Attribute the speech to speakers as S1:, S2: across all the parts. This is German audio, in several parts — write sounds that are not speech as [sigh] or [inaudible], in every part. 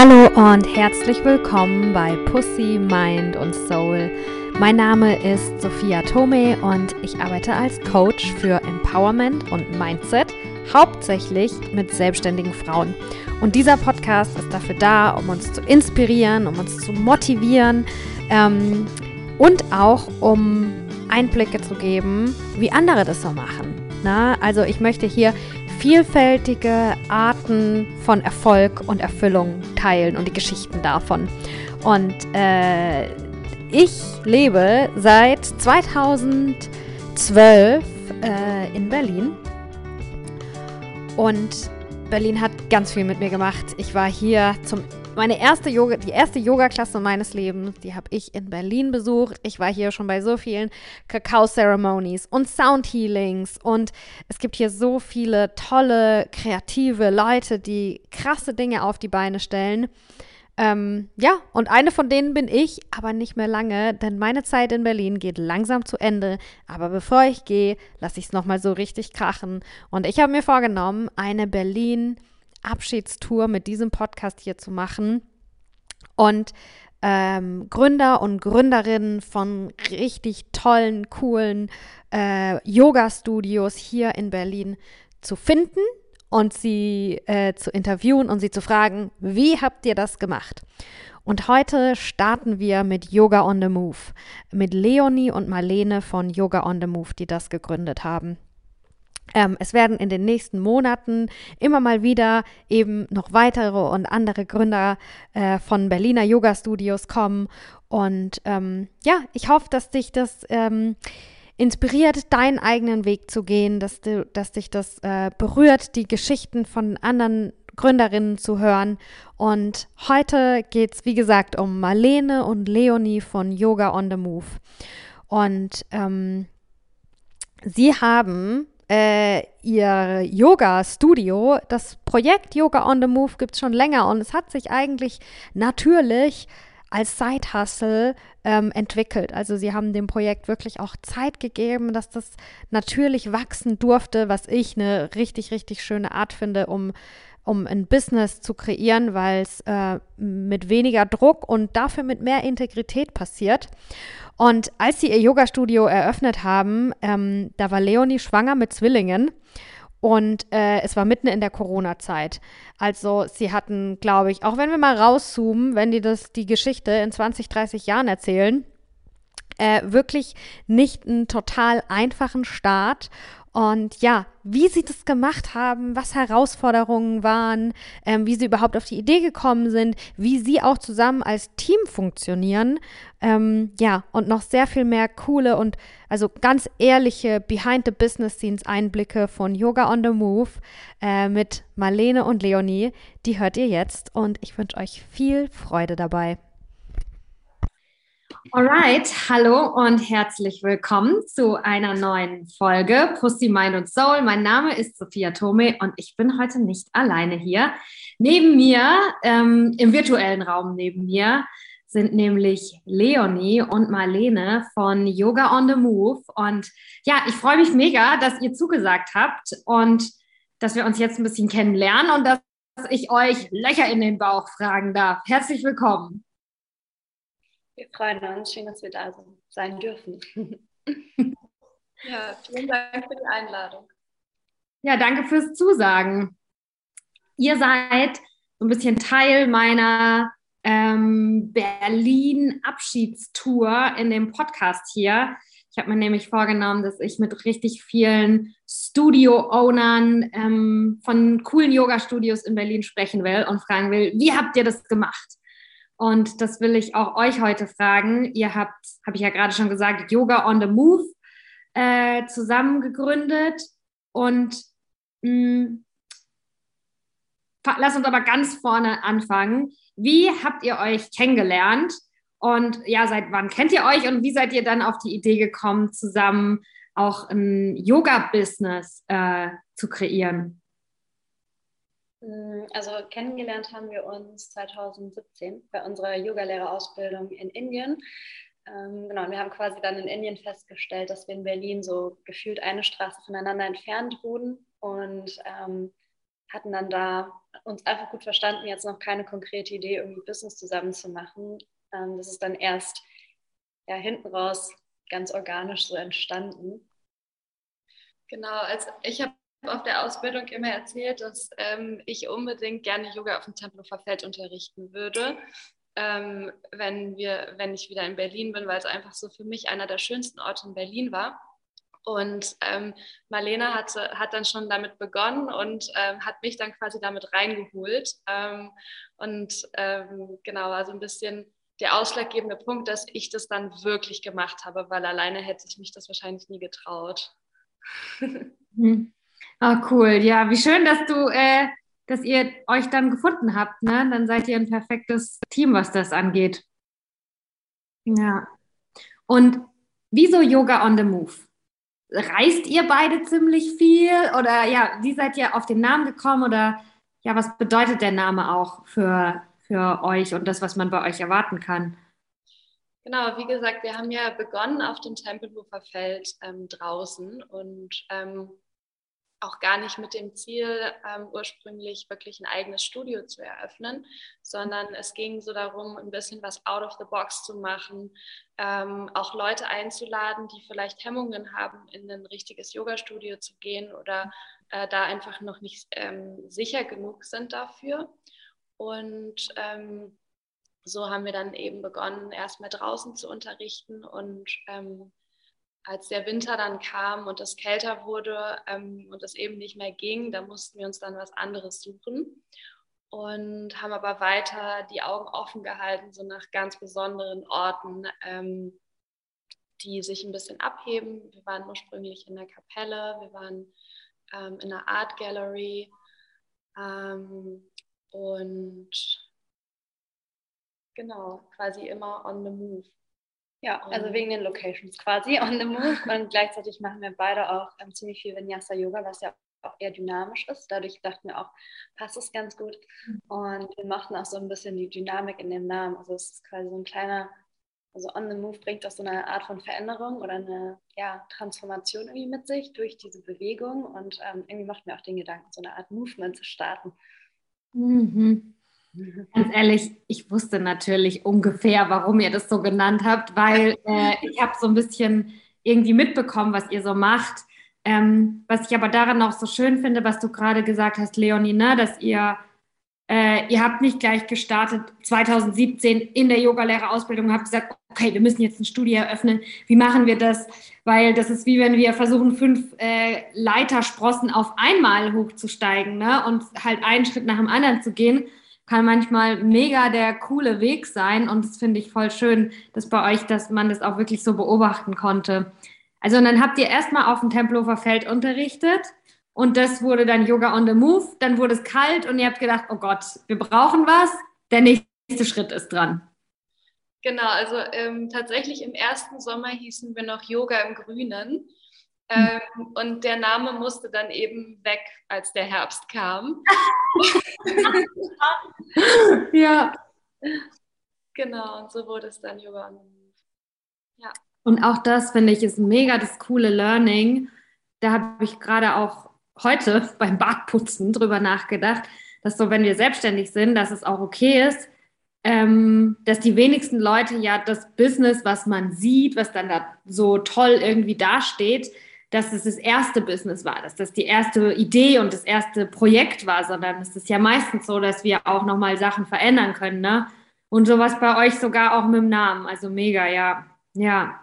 S1: Hallo und herzlich willkommen bei Pussy, Mind und Soul. Mein Name ist Sophia Tome und ich arbeite als Coach für Empowerment und Mindset, hauptsächlich mit selbstständigen Frauen. Und dieser Podcast ist dafür da, um uns zu inspirieren, um uns zu motivieren ähm, und auch um Einblicke zu geben, wie andere das so machen. Na, also ich möchte hier vielfältige Arten von Erfolg und Erfüllung teilen und die Geschichten davon. Und äh, ich lebe seit 2012 äh, in Berlin und Berlin hat ganz viel mit mir gemacht. Ich war hier zum meine erste Yoga, die erste Yoga-Klasse meines Lebens, die habe ich in Berlin besucht. Ich war hier schon bei so vielen Kakao-Ceremonies und Sound-Healings und es gibt hier so viele tolle, kreative Leute, die krasse Dinge auf die Beine stellen. Ähm, ja, und eine von denen bin ich, aber nicht mehr lange, denn meine Zeit in Berlin geht langsam zu Ende. Aber bevor ich gehe, lasse ich es nochmal so richtig krachen. Und ich habe mir vorgenommen, eine Berlin- Abschiedstour mit diesem Podcast hier zu machen und ähm, Gründer und Gründerinnen von richtig tollen, coolen äh, Yoga-Studios hier in Berlin zu finden und sie äh, zu interviewen und sie zu fragen, wie habt ihr das gemacht? Und heute starten wir mit Yoga on the Move, mit Leonie und Marlene von Yoga on the Move, die das gegründet haben. Ähm, es werden in den nächsten Monaten immer mal wieder eben noch weitere und andere Gründer äh, von Berliner Yoga Studios kommen. Und ähm, ja, ich hoffe, dass dich das ähm, inspiriert, deinen eigenen Weg zu gehen, dass, du, dass dich das äh, berührt, die Geschichten von anderen Gründerinnen zu hören. Und heute geht es, wie gesagt, um Marlene und Leonie von Yoga on the Move. Und ähm, sie haben äh, ihr Yoga-Studio. Das Projekt Yoga on the Move gibt es schon länger und es hat sich eigentlich natürlich als Side-Hustle ähm, entwickelt. Also sie haben dem Projekt wirklich auch Zeit gegeben, dass das natürlich wachsen durfte, was ich eine richtig, richtig schöne Art finde, um um ein Business zu kreieren, weil es äh, mit weniger Druck und dafür mit mehr Integrität passiert. Und als sie ihr Yoga-Studio eröffnet haben, ähm, da war Leonie schwanger mit Zwillingen. Und äh, es war mitten in der Corona-Zeit. Also sie hatten, glaube ich, auch wenn wir mal rauszoomen, wenn die das die Geschichte in 20, 30 Jahren erzählen, äh, wirklich nicht einen total einfachen Start. Und ja, wie sie das gemacht haben, was Herausforderungen waren, ähm, wie sie überhaupt auf die Idee gekommen sind, wie sie auch zusammen als Team funktionieren. Ähm, ja, und noch sehr viel mehr coole und also ganz ehrliche Behind-the-Business-Scenes-Einblicke von Yoga on the Move äh, mit Marlene und Leonie. Die hört ihr jetzt und ich wünsche euch viel Freude dabei. Alright, hallo und herzlich willkommen zu einer neuen Folge Pussy, Mind und Soul. Mein Name ist Sophia Tome und ich bin heute nicht alleine hier. Neben mir, ähm, im virtuellen Raum neben mir, sind nämlich Leonie und Marlene von Yoga on the Move. Und ja, ich freue mich mega, dass ihr zugesagt habt und dass wir uns jetzt ein bisschen kennenlernen und dass ich euch Löcher in den Bauch fragen darf. Herzlich willkommen.
S2: Wir freuen uns. Schön, dass wir da sein dürfen. [laughs] ja, vielen Dank für die Einladung.
S1: Ja, danke fürs Zusagen. Ihr seid so ein bisschen Teil meiner ähm, Berlin-Abschiedstour in dem Podcast hier. Ich habe mir nämlich vorgenommen, dass ich mit richtig vielen Studio-Ownern ähm, von coolen Yoga-Studios in Berlin sprechen will und fragen will, wie habt ihr das gemacht? Und das will ich auch euch heute fragen. Ihr habt, habe ich ja gerade schon gesagt, Yoga on the Move äh, zusammen gegründet. Und mh, hm, lass uns aber ganz vorne anfangen. Wie habt ihr euch kennengelernt? Und ja, seit wann kennt ihr euch und wie seid ihr dann auf die Idee gekommen, zusammen auch ein Yoga-Business äh, zu kreieren?
S2: Mm, also kennengelernt haben wir uns 2017 bei unserer Yogalehrerausbildung in Indien. Ähm, genau, und wir haben quasi dann in Indien festgestellt, dass wir in Berlin so gefühlt eine Straße voneinander entfernt wurden und ähm, hatten dann da uns einfach gut verstanden, jetzt noch keine konkrete Idee, irgendwie Business zusammen zu machen. Ähm, das ist dann erst ja, hinten raus ganz organisch so entstanden.
S3: Genau, also ich habe auf der Ausbildung immer erzählt, dass ähm, ich unbedingt gerne Yoga auf dem Tempelhofer Feld unterrichten würde, ähm, wenn, wir, wenn ich wieder in Berlin bin, weil es einfach so für mich einer der schönsten Orte in Berlin war. Und ähm, Marlene hatte, hat dann schon damit begonnen und ähm, hat mich dann quasi damit reingeholt. Ähm, und ähm, genau, also ein bisschen der ausschlaggebende Punkt, dass ich das dann wirklich gemacht habe, weil alleine hätte ich mich das wahrscheinlich nie getraut. [laughs]
S1: Hm. Ah, cool. Ja, wie schön, dass du, äh, dass ihr euch dann gefunden habt. Ne? Dann seid ihr ein perfektes Team, was das angeht. Ja. Und wieso Yoga on the Move? Reist ihr beide ziemlich viel? Oder ja, wie seid ihr auf den Namen gekommen? Oder ja, was bedeutet der Name auch für, für euch und das, was man bei euch erwarten kann?
S3: Genau, wie gesagt, wir haben ja begonnen auf dem Tempelhofer Feld ähm, draußen und ähm, auch gar nicht mit dem Ziel, ähm, ursprünglich wirklich ein eigenes Studio zu eröffnen, sondern es ging so darum, ein bisschen was out of the box zu machen, ähm, auch Leute einzuladen, die vielleicht Hemmungen haben, in ein richtiges Yoga-Studio zu gehen oder äh, da einfach noch nicht ähm, sicher genug sind dafür. Und ähm, so haben wir dann eben begonnen, erstmal draußen zu unterrichten und ähm, als der Winter dann kam und es kälter wurde ähm, und es eben nicht mehr ging, da mussten wir uns dann was anderes suchen und haben aber weiter die Augen offen gehalten, so nach ganz besonderen Orten, ähm, die sich ein bisschen abheben. Wir waren ursprünglich in der Kapelle, wir waren ähm, in der Art Gallery ähm, und genau, quasi immer on the move.
S2: Ja, also wegen den Locations quasi [laughs] on the move. Und gleichzeitig machen wir beide auch ähm, ziemlich viel Vinyasa Yoga, was ja auch eher dynamisch ist. Dadurch dachten wir auch, passt es ganz gut. Und wir machten auch so ein bisschen die Dynamik in dem Namen. Also es ist quasi so ein kleiner, also on the move bringt auch so eine Art von Veränderung oder eine ja, Transformation irgendwie mit sich durch diese Bewegung. Und ähm, irgendwie macht mir auch den Gedanken, so eine Art Movement zu starten.
S1: Mhm. Ganz ehrlich, ich wusste natürlich ungefähr, warum ihr das so genannt habt, weil [laughs] äh, ich habe so ein bisschen irgendwie mitbekommen, was ihr so macht. Ähm, was ich aber daran auch so schön finde, was du gerade gesagt hast, Leonie, ne, dass ihr, äh, ihr habt nicht gleich gestartet 2017 in der Yogalehrerausbildung und habt gesagt, okay, wir müssen jetzt ein Studio eröffnen. Wie machen wir das? Weil das ist wie wenn wir versuchen, fünf äh, Leitersprossen auf einmal hochzusteigen ne, und halt einen Schritt nach dem anderen zu gehen kann manchmal mega der coole Weg sein und das finde ich voll schön, dass bei euch, dass man das auch wirklich so beobachten konnte. Also und dann habt ihr erstmal auf dem Tempelhofer Feld unterrichtet und das wurde dann Yoga on the Move, dann wurde es kalt und ihr habt gedacht, oh Gott, wir brauchen was, der nächste Schritt ist dran.
S3: Genau, also ähm, tatsächlich im ersten Sommer hießen wir noch Yoga im Grünen. Ähm, und der Name musste dann eben weg, als der Herbst kam. [laughs]
S1: ja.
S3: Genau, und so wurde es dann Yoga
S1: Ja. Und auch das finde ich ist mega das coole Learning. Da habe ich gerade auch heute [laughs] beim Badputzen drüber nachgedacht, dass so, wenn wir selbstständig sind, dass es auch okay ist, ähm, dass die wenigsten Leute ja das Business, was man sieht, was dann da so toll irgendwie dasteht, dass es das erste Business war, dass das die erste Idee und das erste Projekt war, sondern es ist ja meistens so, dass wir auch nochmal Sachen verändern können, ne? Und sowas bei euch sogar auch mit dem Namen, also mega, ja, ja.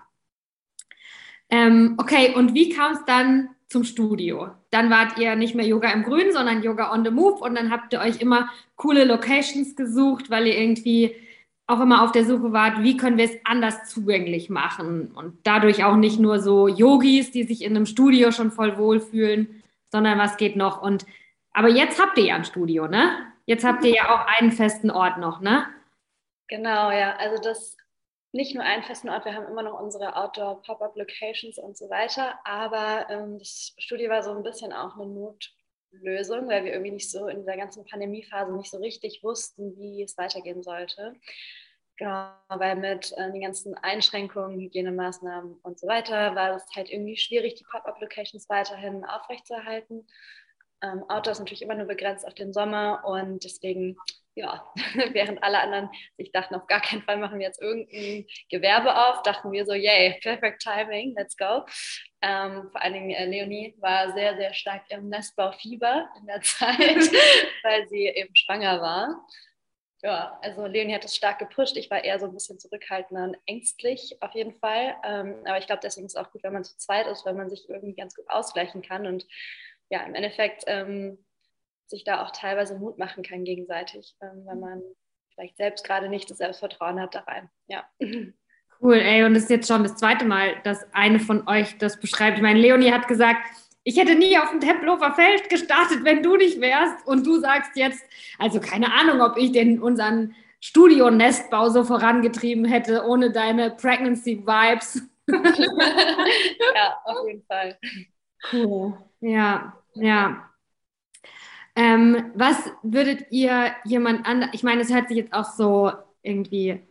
S1: Ähm, okay, und wie kam es dann zum Studio? Dann wart ihr nicht mehr Yoga im Grün, sondern Yoga on the Move und dann habt ihr euch immer coole Locations gesucht, weil ihr irgendwie auch immer auf der Suche wart, wie können wir es anders zugänglich machen und dadurch auch nicht nur so Yogis, die sich in einem Studio schon voll wohlfühlen, sondern was geht noch und aber jetzt habt ihr ja ein Studio, ne? Jetzt habt ihr ja auch einen festen Ort noch, ne?
S2: Genau, ja. Also das nicht nur einen festen Ort, wir haben immer noch unsere Outdoor-Pop-Up-Locations und so weiter, aber ähm, das Studio war so ein bisschen auch eine Notlösung, weil wir irgendwie nicht so in dieser ganzen Pandemiephase nicht so richtig wussten, wie es weitergehen sollte. Genau, weil mit äh, den ganzen Einschränkungen, Hygienemaßnahmen und so weiter war es halt irgendwie schwierig, die Pop-Up-Locations weiterhin aufrechtzuerhalten. Ähm, Outdoor ist natürlich immer nur begrenzt auf den Sommer und deswegen, ja, [laughs] während alle anderen sich dachten, auf gar keinen Fall machen wir jetzt irgendein Gewerbe auf, dachten wir so, yay, perfect timing, let's go. Ähm, vor allen Dingen äh, Leonie war sehr, sehr stark im Nestbaufieber in der [laughs] Zeit, [laughs] weil sie eben schwanger war. Ja, also Leonie hat es stark gepusht. Ich war eher so ein bisschen zurückhaltender und ängstlich auf jeden Fall. Ähm, aber ich glaube, deswegen ist es auch gut, wenn man zu zweit ist, weil man sich irgendwie ganz gut ausgleichen kann und ja, im Endeffekt ähm, sich da auch teilweise Mut machen kann gegenseitig, ähm, wenn man vielleicht selbst gerade nicht das Selbstvertrauen hat da rein. Ja. [laughs]
S1: Cool, ey, und das ist jetzt schon das zweite Mal, dass eine von euch das beschreibt. Ich meine, Leonie hat gesagt, ich hätte nie auf dem Tempelhofer Feld gestartet, wenn du nicht wärst. Und du sagst jetzt, also keine Ahnung, ob ich den unseren Studio-Nestbau so vorangetrieben hätte, ohne deine Pregnancy-Vibes. [laughs]
S2: ja, auf jeden Fall.
S1: Cool. Ja, ja. Ähm, was würdet ihr jemand an, ich meine, es hört sich jetzt auch so irgendwie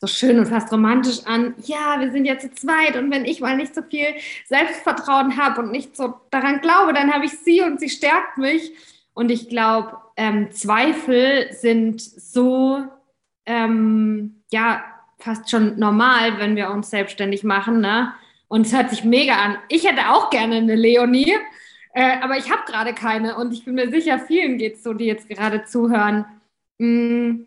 S1: so schön und fast romantisch an. Ja, wir sind jetzt zu zweit und wenn ich mal nicht so viel Selbstvertrauen habe und nicht so daran glaube, dann habe ich sie und sie stärkt mich. Und ich glaube, ähm, Zweifel sind so, ähm, ja, fast schon normal, wenn wir uns selbstständig machen. Ne? Und es hört sich mega an. Ich hätte auch gerne eine Leonie, äh, aber ich habe gerade keine. Und ich bin mir sicher, vielen geht es so, die jetzt gerade zuhören. Hm.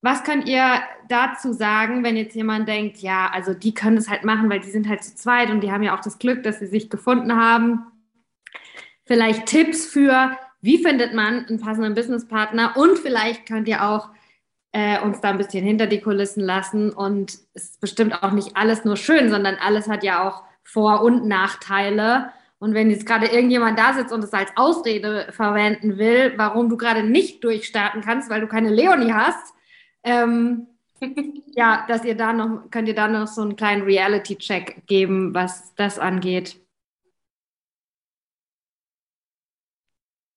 S1: Was könnt ihr dazu sagen, wenn jetzt jemand denkt, ja, also die können das halt machen, weil die sind halt zu zweit und die haben ja auch das Glück, dass sie sich gefunden haben. Vielleicht Tipps für, wie findet man einen passenden Businesspartner und vielleicht könnt ihr auch äh, uns da ein bisschen hinter die Kulissen lassen. Und es ist bestimmt auch nicht alles nur schön, sondern alles hat ja auch Vor- und Nachteile. Und wenn jetzt gerade irgendjemand da sitzt und es als Ausrede verwenden will, warum du gerade nicht durchstarten kannst, weil du keine Leonie hast, ähm, [laughs] ja, dass ihr da noch, könnt ihr da noch so einen kleinen Reality-Check geben, was das angeht.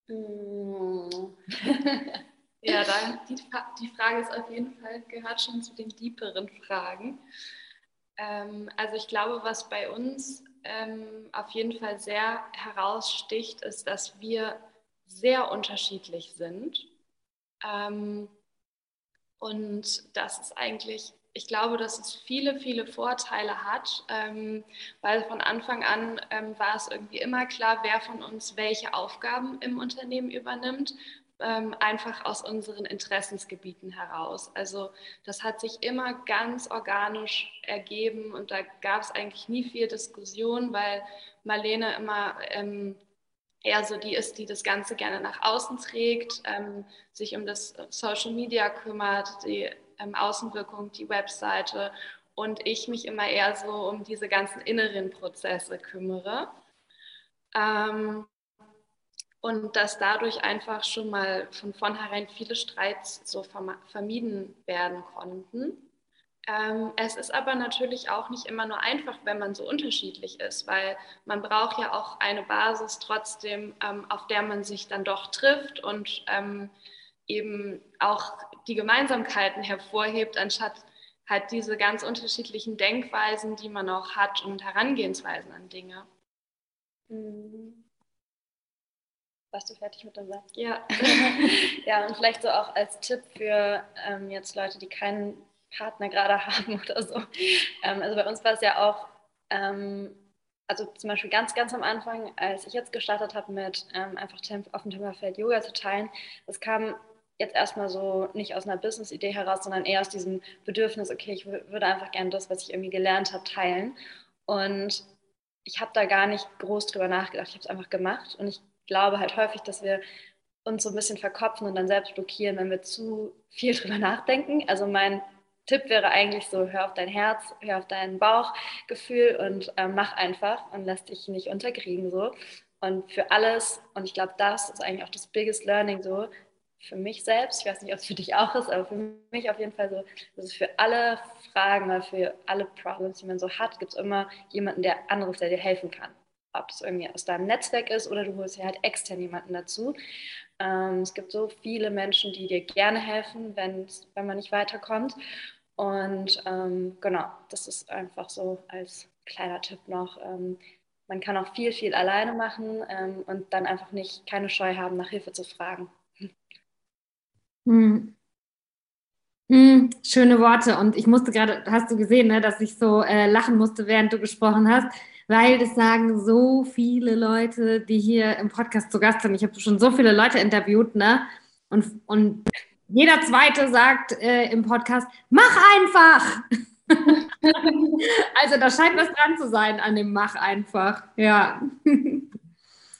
S3: Hm. [laughs] Ja, da, die, die Frage ist auf jeden Fall, gehört schon zu den deeperen Fragen. Ähm, also ich glaube, was bei uns ähm, auf jeden Fall sehr heraussticht, ist, dass wir sehr unterschiedlich sind. Ähm, und das ist eigentlich, ich glaube, dass es viele, viele Vorteile hat, ähm, weil von Anfang an ähm, war es irgendwie immer klar, wer von uns welche Aufgaben im Unternehmen übernimmt ähm, einfach aus unseren Interessensgebieten heraus. Also das hat sich immer ganz organisch ergeben und da gab es eigentlich nie viel Diskussion, weil Marlene immer ähm, eher so die ist, die das Ganze gerne nach außen trägt, ähm, sich um das Social Media kümmert, die ähm, Außenwirkung, die Webseite und ich mich immer eher so um diese ganzen inneren Prozesse kümmere. Ähm, und dass dadurch einfach schon mal von vornherein viele Streits so vermieden werden konnten. Ähm, es ist aber natürlich auch nicht immer nur einfach, wenn man so unterschiedlich ist, weil man braucht ja auch eine Basis trotzdem, ähm, auf der man sich dann doch trifft und ähm, eben auch die Gemeinsamkeiten hervorhebt, anstatt halt diese ganz unterschiedlichen Denkweisen, die man auch hat und Herangehensweisen an Dinge.
S2: Mhm. Warst du fertig mit dem Satz?
S3: Ja. [laughs]
S2: ja, und vielleicht so auch als Tipp für ähm, jetzt Leute, die keinen Partner gerade haben [laughs] oder so. Ähm, also bei uns war es ja auch, ähm, also zum Beispiel ganz, ganz am Anfang, als ich jetzt gestartet habe mit ähm, einfach auf dem Timmerfeld Yoga zu teilen, das kam jetzt erstmal so nicht aus einer Business-Idee heraus, sondern eher aus diesem Bedürfnis, okay, ich würde einfach gerne das, was ich irgendwie gelernt habe, teilen. Und ich habe da gar nicht groß drüber nachgedacht, ich habe es einfach gemacht und ich glaube halt häufig, dass wir uns so ein bisschen verkopfen und dann selbst blockieren, wenn wir zu viel [laughs] drüber nachdenken. Also mein Tipp wäre eigentlich so, hör auf dein Herz, hör auf dein Bauchgefühl und äh, mach einfach und lass dich nicht unterkriegen so. Und für alles, und ich glaube, das ist eigentlich auch das biggest learning so, für mich selbst, ich weiß nicht, ob es für dich auch ist, aber für mich auf jeden Fall so, dass es für alle Fragen, für alle Problems, die man so hat, gibt es immer jemanden, der anderes, der dir helfen kann ob das irgendwie aus deinem Netzwerk ist oder du holst ja halt extern jemanden dazu. Ähm, es gibt so viele Menschen, die dir gerne helfen, wenn man nicht weiterkommt. Und ähm, genau, das ist einfach so als kleiner Tipp noch. Ähm, man kann auch viel, viel alleine machen ähm, und dann einfach nicht keine Scheu haben, nach Hilfe zu fragen.
S1: Hm. Hm, schöne Worte. Und ich musste gerade, hast du gesehen, ne, dass ich so äh, lachen musste, während du gesprochen hast, weil das sagen so viele Leute, die hier im Podcast zu Gast sind. Ich habe schon so viele Leute interviewt, ne? Und, und jeder Zweite sagt äh, im Podcast, mach einfach! [laughs] also da scheint was dran zu sein an dem Mach einfach, ja.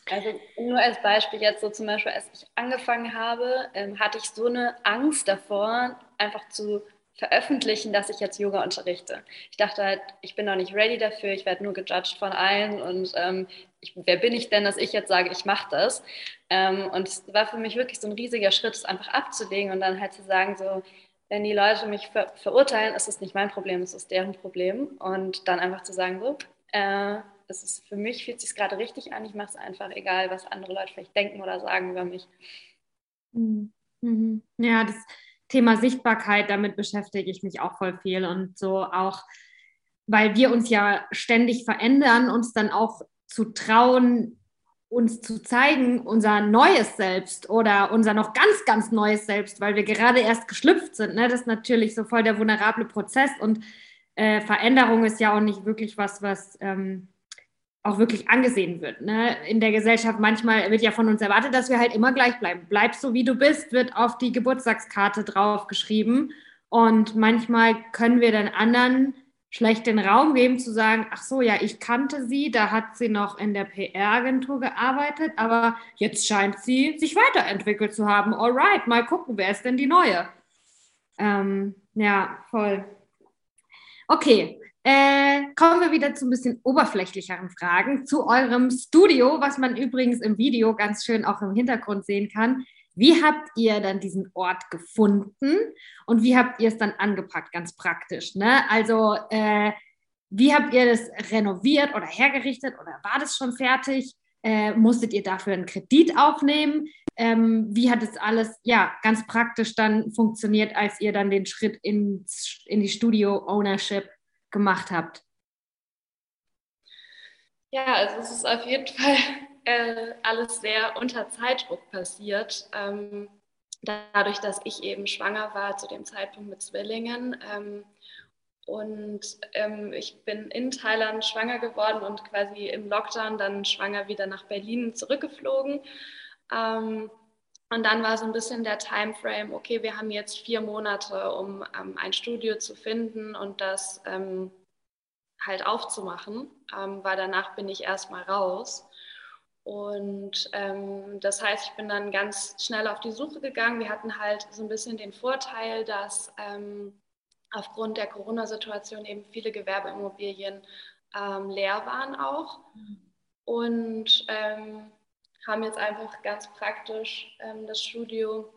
S2: Also nur als Beispiel jetzt so zum Beispiel, als ich angefangen habe, ähm, hatte ich so eine Angst davor, einfach zu veröffentlichen, dass ich jetzt Yoga unterrichte. Ich dachte halt, ich bin noch nicht ready dafür, ich werde nur gejudged von allen und ähm, ich, wer bin ich denn, dass ich jetzt sage, ich mache das? Ähm, und es war für mich wirklich so ein riesiger Schritt, es einfach abzulegen und dann halt zu sagen, so, wenn die Leute mich ver verurteilen, ist es nicht mein Problem, es ist deren Problem. Und dann einfach zu sagen, so, äh, es ist für mich, fühlt sich gerade richtig an, ich mache es einfach, egal was andere Leute vielleicht denken oder sagen über mich.
S1: Mhm. mhm. Ja, das Thema Sichtbarkeit, damit beschäftige ich mich auch voll viel und so auch, weil wir uns ja ständig verändern, uns dann auch zu trauen, uns zu zeigen, unser neues Selbst oder unser noch ganz, ganz neues Selbst, weil wir gerade erst geschlüpft sind. Ne? Das ist natürlich so voll der vulnerable Prozess und äh, Veränderung ist ja auch nicht wirklich was, was ähm, auch wirklich angesehen wird. Ne? In der Gesellschaft manchmal wird ja von uns erwartet, dass wir halt immer gleich bleiben. Bleib so, wie du bist, wird auf die Geburtstagskarte draufgeschrieben. Und manchmal können wir dann anderen schlecht den Raum geben zu sagen, ach so, ja, ich kannte sie, da hat sie noch in der PR-Agentur gearbeitet, aber jetzt scheint sie sich weiterentwickelt zu haben. Alright, mal gucken, wer ist denn die neue? Ähm, ja, voll. Okay, äh, kommen wir wieder zu ein bisschen oberflächlicheren Fragen, zu eurem Studio, was man übrigens im Video ganz schön auch im Hintergrund sehen kann. Wie habt ihr dann diesen Ort gefunden und wie habt ihr es dann angepackt, ganz praktisch? Ne? Also, äh, wie habt ihr das renoviert oder hergerichtet oder war das schon fertig? Äh, musstet ihr dafür einen Kredit aufnehmen? Ähm, wie hat es alles ja ganz praktisch dann funktioniert, als ihr dann den Schritt ins, in die Studio-Ownership gemacht habt?
S3: Ja, also es ist auf jeden [laughs] Fall äh, alles sehr unter Zeitdruck passiert. Ähm, dadurch, dass ich eben schwanger war zu dem Zeitpunkt mit Zwillingen. Ähm, und ähm, ich bin in Thailand schwanger geworden und quasi im Lockdown dann schwanger wieder nach Berlin zurückgeflogen. Ähm, und dann war so ein bisschen der Timeframe, okay, wir haben jetzt vier Monate, um ähm, ein Studio zu finden und das ähm, halt aufzumachen, ähm, weil danach bin ich erstmal raus. Und ähm, das heißt, ich bin dann ganz schnell auf die Suche gegangen. Wir hatten halt so ein bisschen den Vorteil, dass ähm, aufgrund der Corona-Situation eben viele Gewerbeimmobilien ähm, leer waren auch. Und ähm, haben jetzt einfach ganz praktisch ähm, das Studio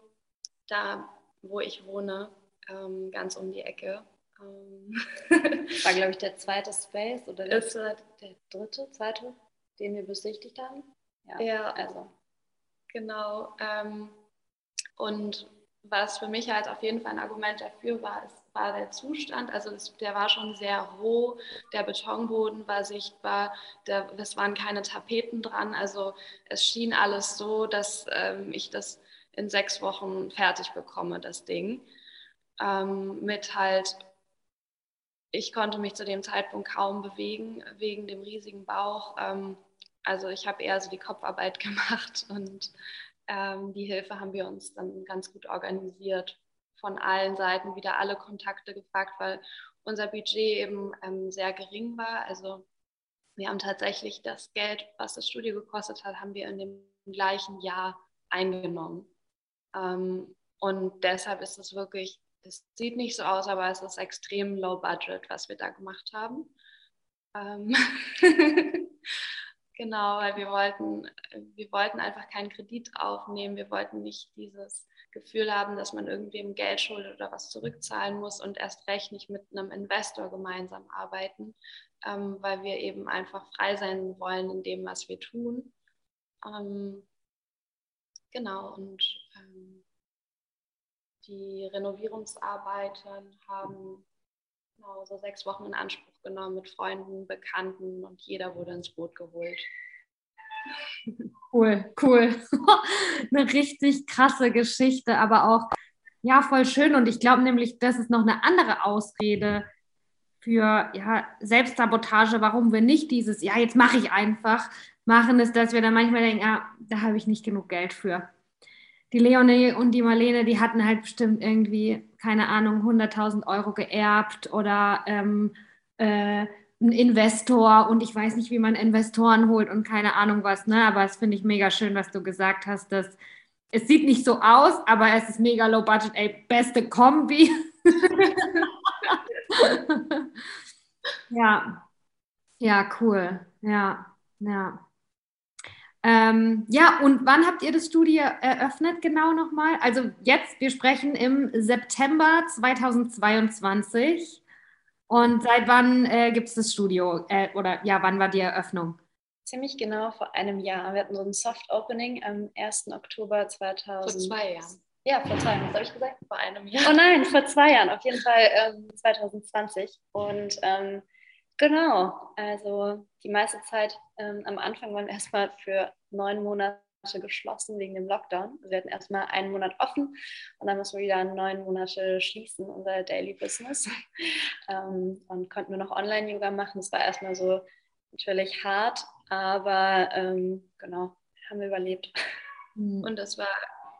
S3: da, wo ich wohne, ähm, ganz um die Ecke. [laughs]
S2: war, glaube ich, der zweite Space oder der, der dritte, zweite, den wir besichtigt haben.
S3: Ja, ja also. Genau. Ähm, und was für mich halt auf jeden Fall ein Argument dafür war, ist, war der Zustand. Also das, der war schon sehr roh, der Betonboden war sichtbar, der, es waren keine Tapeten dran. Also es schien alles so, dass ähm, ich das in sechs Wochen fertig bekomme, das Ding. Ähm, mit halt, ich konnte mich zu dem Zeitpunkt kaum bewegen wegen dem riesigen Bauch. Ähm, also ich habe eher so die Kopfarbeit [laughs] gemacht und ähm, die Hilfe haben wir uns dann ganz gut organisiert. Von allen Seiten wieder alle Kontakte gefragt, weil unser Budget eben ähm, sehr gering war. Also wir haben tatsächlich das Geld, was das Studio gekostet hat, haben wir in dem gleichen Jahr eingenommen. Ähm, und deshalb ist es wirklich, es sieht nicht so aus, aber es ist extrem low budget, was wir da gemacht haben. Ähm [laughs] Genau, weil wir wollten, wir wollten einfach keinen Kredit aufnehmen. Wir wollten nicht dieses Gefühl haben, dass man irgendwem Geld schuldet oder was zurückzahlen muss und erst recht nicht mit einem Investor gemeinsam arbeiten, ähm, weil wir eben einfach frei sein wollen in dem, was wir tun. Ähm, genau, und ähm, die Renovierungsarbeiten haben genau, so sechs Wochen in Anspruch genommen mit Freunden, Bekannten und jeder wurde ins Boot geholt.
S1: Cool, cool. [laughs] eine richtig krasse Geschichte, aber auch ja voll schön. Und ich glaube nämlich, das ist noch eine andere Ausrede für ja, Selbstsabotage, warum wir nicht dieses, ja, jetzt mache ich einfach, machen, ist, dass wir dann manchmal denken, ah, da habe ich nicht genug Geld für. Die Leonie und die Marlene, die hatten halt bestimmt irgendwie, keine Ahnung, 100.000 Euro geerbt oder ähm, äh, ein Investor und ich weiß nicht, wie man Investoren holt und keine Ahnung was, ne? Aber es finde ich mega schön, was du gesagt hast, dass es sieht nicht so aus, aber es ist mega low budget, ey, beste Kombi. [laughs] ja. Ja, cool. Ja, ja. Ähm, ja, und wann habt ihr das Studio eröffnet genau nochmal? Also jetzt, wir sprechen im September 2022. Und seit wann äh, gibt es das Studio? Äh, oder ja, wann war die Eröffnung?
S2: Ziemlich genau vor einem Jahr. Wir hatten so ein Soft Opening am 1. Oktober 2000.
S3: Vor zwei Jahren.
S2: Ja, vor zwei Jahren, was habe ich gesagt?
S3: Vor einem Jahr.
S2: Oh nein, vor zwei Jahren, auf jeden Fall ähm, 2020. Und ähm, genau, also die meiste Zeit ähm, am Anfang waren wir erstmal für neun Monate geschlossen wegen dem Lockdown. Wir hatten erstmal einen Monat offen und dann mussten wir wieder neun Monate schließen, unser Daily Business. [laughs] ähm, und konnten nur noch Online-Yoga machen. Das war erstmal so natürlich hart, aber ähm, genau, haben wir überlebt.
S3: Und das war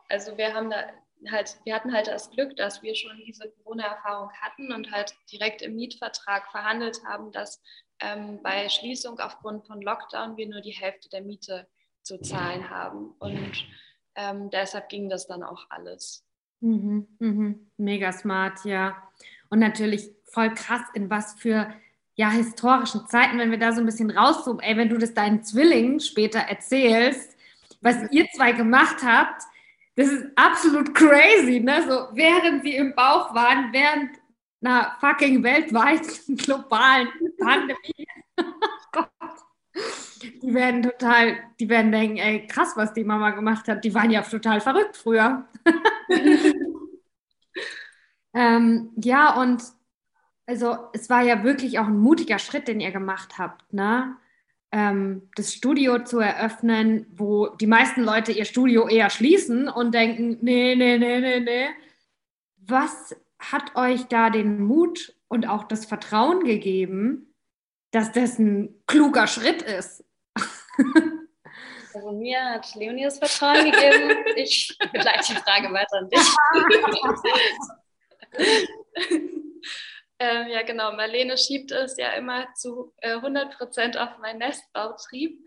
S3: also wir haben da halt, wir hatten halt das Glück, dass wir schon diese Corona-Erfahrung hatten und halt direkt im Mietvertrag verhandelt haben, dass ähm, bei Schließung aufgrund von Lockdown wir nur die Hälfte der Miete zu zahlen haben. Und ähm, deshalb ging das dann auch alles.
S1: Mhm, mhm. Mega smart, ja. Und natürlich voll krass, in was für ja, historischen Zeiten, wenn wir da so ein bisschen rauszoomen, ey, wenn du das deinen Zwillingen später erzählst, was ihr zwei gemacht habt, das ist absolut crazy, ne? So, während sie im Bauch waren, während einer fucking weltweiten globalen [laughs] Pandemie. Werden total, die werden denken, ey, krass, was die Mama gemacht hat. Die waren ja total verrückt früher. [laughs] ähm, ja, und also es war ja wirklich auch ein mutiger Schritt, den ihr gemacht habt, ne? ähm, das Studio zu eröffnen, wo die meisten Leute ihr Studio eher schließen und denken, nee, nee, nee, nee, nee. Was hat euch da den Mut und auch das Vertrauen gegeben, dass das ein kluger Schritt ist?
S2: Also mir hat Leonie das Vertrauen gegeben. Ich begleite die Frage weiter an dich. [laughs]
S3: Ähm, ja, genau. Marlene schiebt es ja immer zu äh, 100 Prozent auf meinen Nestbautrieb,